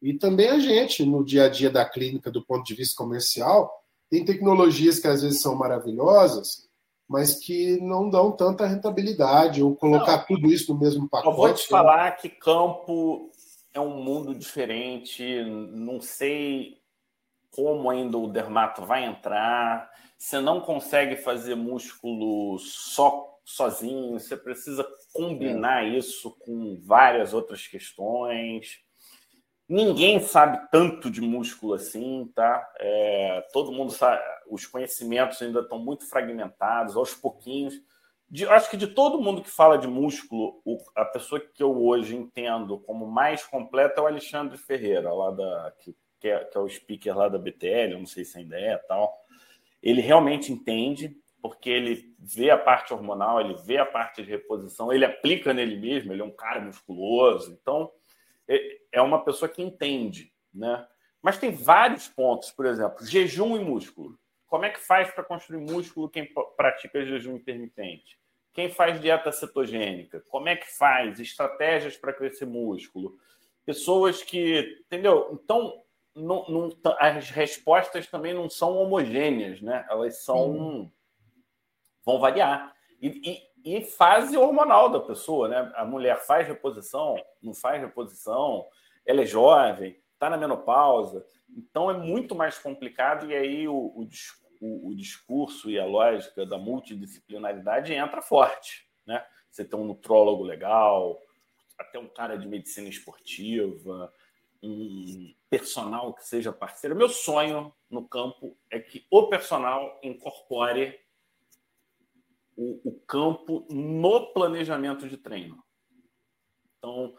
E também a gente, no dia a dia da clínica, do ponto de vista comercial, tem tecnologias que às vezes são maravilhosas, mas que não dão tanta rentabilidade, ou colocar não, tudo isso no mesmo pacote. Eu vou te falar que campo é um mundo diferente, não sei como ainda o dermato vai entrar. Você não consegue fazer músculo só sozinho, você precisa combinar é. isso com várias outras questões. Ninguém sabe tanto de músculo assim, tá? É, todo mundo sabe, os conhecimentos ainda estão muito fragmentados, aos pouquinhos. De, acho que de todo mundo que fala de músculo, o, a pessoa que eu hoje entendo como mais completa é o Alexandre Ferreira, lá da, que, que, é, que é o speaker lá da BTL, não sei se ainda é tal. Ele realmente entende, porque ele vê a parte hormonal, ele vê a parte de reposição, ele aplica nele mesmo, ele é um cara musculoso. Então, é, é uma pessoa que entende, né? Mas tem vários pontos, por exemplo, jejum e músculo. Como é que faz para construir músculo quem pratica jejum intermitente? Quem faz dieta cetogênica? Como é que faz? Estratégias para crescer músculo? Pessoas que. Entendeu? Então, não, não, as respostas também não são homogêneas, né? Elas são. vão variar. E, e fase hormonal da pessoa, né? A mulher faz reposição, não faz reposição, ela é jovem, está na menopausa, então é muito mais complicado e aí o, o, o, o discurso e a lógica da multidisciplinaridade entra forte, né? Você tem um nutrólogo legal, até um cara de medicina esportiva, um personal que seja parceiro. Meu sonho no campo é que o personal incorpore o, o campo no planejamento de treino. Então,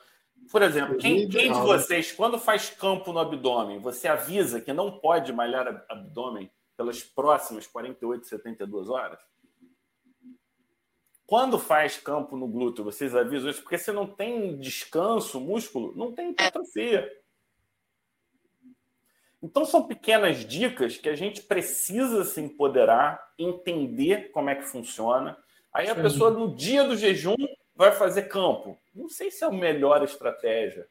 por exemplo, quem, quem, de vocês, quando faz campo no abdômen, você avisa que não pode malhar abdômen pelas próximas 48, 72 horas? Quando faz campo no glúteo, vocês avisam isso? Porque se não tem descanso, músculo, não tem hipertrofia. Então, são pequenas dicas que a gente precisa se empoderar, entender como é que funciona. Aí a Sim. pessoa, no dia do jejum, vai fazer campo. Não sei se é a melhor estratégia.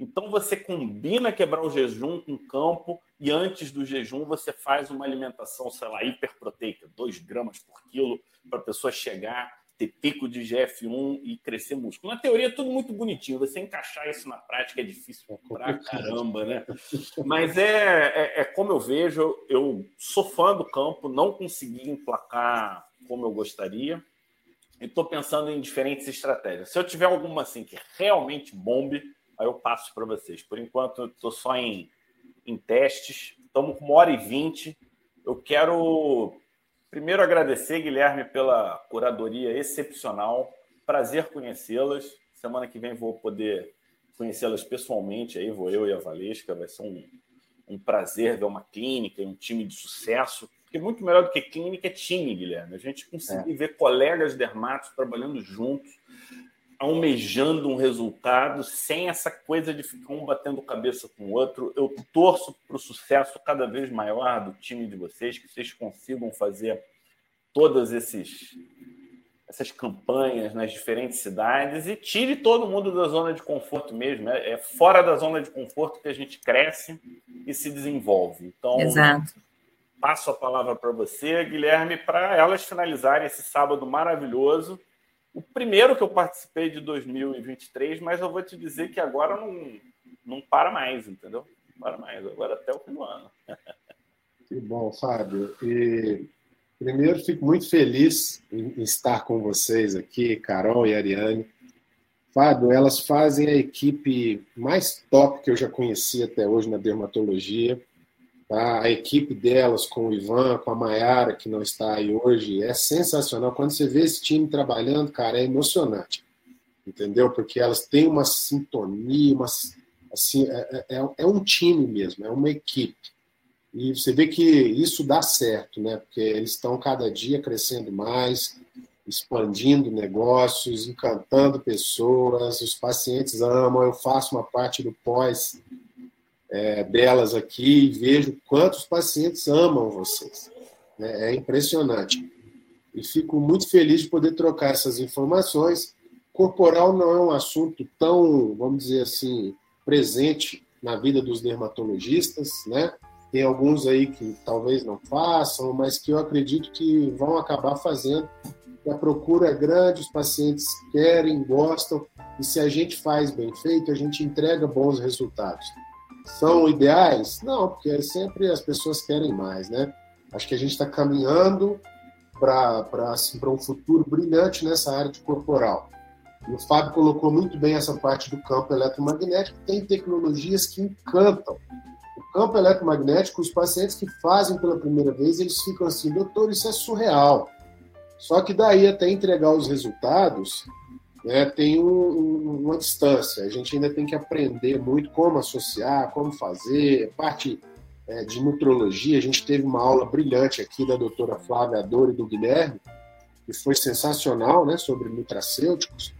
Então, você combina quebrar o jejum com campo e antes do jejum você faz uma alimentação, sei lá, hiperproteica, 2 gramas por quilo, para a pessoa chegar ter pico de GF1 e crescer músculo. Na teoria é tudo muito bonitinho, você encaixar isso na prática é difícil pra caramba, né? Mas é, é, é, como eu vejo, eu sou fã do campo, não consegui emplacar como eu gostaria, e estou pensando em diferentes estratégias. Se eu tiver alguma assim que realmente bombe, aí eu passo para vocês. Por enquanto, estou só em, em testes, estamos com uma hora e vinte. Eu quero Primeiro, agradecer, Guilherme, pela curadoria excepcional. Prazer conhecê-las. Semana que vem vou poder conhecê-las pessoalmente. Aí vou eu e a Valesca. Vai ser um, um prazer ver uma clínica e um time de sucesso. Porque muito melhor do que clínica é time, Guilherme. A gente conseguir é. ver colegas dermatos trabalhando juntos, almejando um resultado, sem essa coisa de ficar um batendo cabeça com o outro. Eu torço para o sucesso cada vez maior do time de vocês, que vocês consigam fazer todas esses, essas campanhas nas diferentes cidades e tire todo mundo da zona de conforto mesmo. É, é fora da zona de conforto que a gente cresce e se desenvolve. Então, Exato. passo a palavra para você, Guilherme, para elas finalizarem esse sábado maravilhoso o primeiro que eu participei de 2023, mas eu vou te dizer que agora não, não para mais, entendeu? Não para mais, agora até o fim do ano. Que bom, Fábio. E primeiro fico muito feliz em estar com vocês aqui, Carol e Ariane. Fábio, elas fazem a equipe mais top que eu já conheci até hoje na dermatologia. Tá? A equipe delas, com o Ivan, com a Mayara, que não está aí hoje, é sensacional. Quando você vê esse time trabalhando, cara, é emocionante. Entendeu? Porque elas têm uma sintonia, uma, assim, é, é, é um time mesmo, é uma equipe. E você vê que isso dá certo, né? Porque eles estão cada dia crescendo mais, expandindo negócios, encantando pessoas, os pacientes amam. Eu faço uma parte do pós é, delas aqui e vejo quantos pacientes amam vocês. Né? É impressionante. E fico muito feliz de poder trocar essas informações. Corporal não é um assunto tão, vamos dizer assim, presente na vida dos dermatologistas, né? Tem alguns aí que talvez não façam, mas que eu acredito que vão acabar fazendo. A procura é grande, os pacientes querem, gostam, e se a gente faz bem feito, a gente entrega bons resultados. São ideais? Não, porque sempre as pessoas querem mais, né? Acho que a gente está caminhando para assim, um futuro brilhante nessa área de corporal. E o Fábio colocou muito bem essa parte do campo eletromagnético. Tem tecnologias que encantam. O campo eletromagnético, os pacientes que fazem pela primeira vez, eles ficam assim, doutor, isso é surreal. Só que daí até entregar os resultados, né, tem um, um, uma distância. A gente ainda tem que aprender muito como associar, como fazer, parte é, de nutrologia. A gente teve uma aula brilhante aqui da doutora Flávia Adoro e do Guilherme, que foi sensacional, né, sobre nutracêuticos.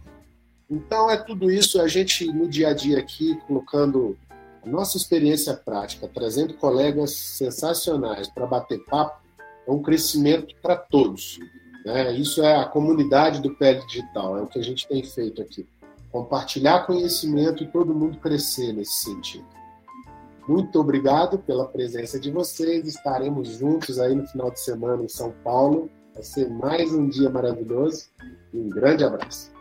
Então, é tudo isso, a gente no dia a dia aqui, colocando a nossa experiência prática, trazendo colegas sensacionais para bater papo, é um crescimento para todos. Né? Isso é a comunidade do PL Digital, é o que a gente tem feito aqui. Compartilhar conhecimento e todo mundo crescer nesse sentido. Muito obrigado pela presença de vocês. Estaremos juntos aí no final de semana em São Paulo. Vai ser mais um dia maravilhoso. Um grande abraço.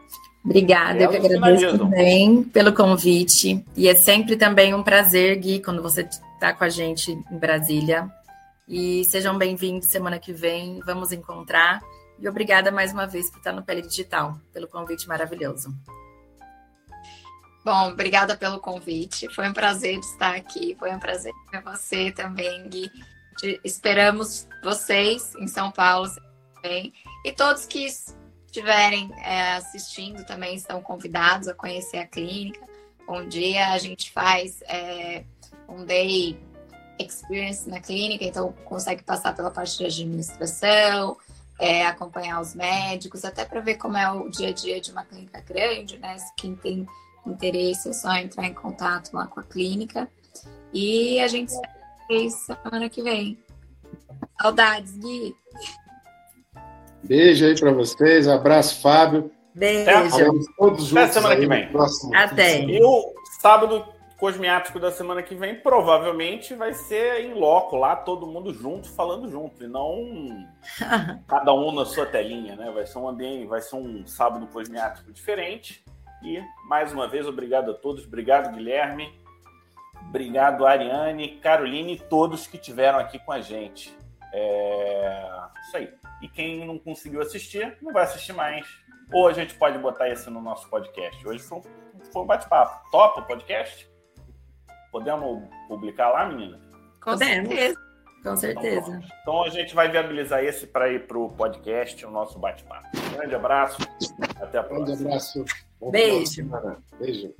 Obrigada, eu que agradeço também pelo convite. E é sempre também um prazer, Gui, quando você está com a gente em Brasília. E sejam bem-vindos semana que vem, vamos encontrar. E obrigada mais uma vez por estar no Pele Digital, pelo convite maravilhoso. Bom, obrigada pelo convite. Foi um prazer estar aqui. Foi um prazer ter você também, Gui. Esperamos vocês em São Paulo também. E todos que estiverem é, assistindo também estão convidados a conhecer a clínica. Um dia a gente faz é, um day experience na clínica, então consegue passar pela parte de administração, é, acompanhar os médicos, até para ver como é o dia a dia de uma clínica grande, né? Quem tem interesse é só entrar em contato lá com a clínica. E a gente se vê semana que vem. Saudades, Gui. Beijo aí para vocês, abraço, Fábio. Beijo. Até, todos juntos Até semana que vem. Até. E o sábado cosmiático da semana que vem provavelmente vai ser em loco, lá todo mundo junto, falando junto, e não cada um na sua telinha, né? Vai ser um ambiente, vai ser um sábado cosmiático diferente. E mais uma vez, obrigado a todos, obrigado, Guilherme, obrigado, Ariane, Caroline e todos que tiveram aqui com a gente. É isso aí. E quem não conseguiu assistir, não vai assistir mais. Ou a gente pode botar esse no nosso podcast. Hoje foi, foi um bate-papo. Topa o podcast? Podemos publicar lá, menina? Com certeza. Com certeza. Então, então, a gente vai viabilizar esse para ir para o podcast, o nosso bate-papo. grande abraço. Até a próxima. grande abraço. Beijo. Beijo.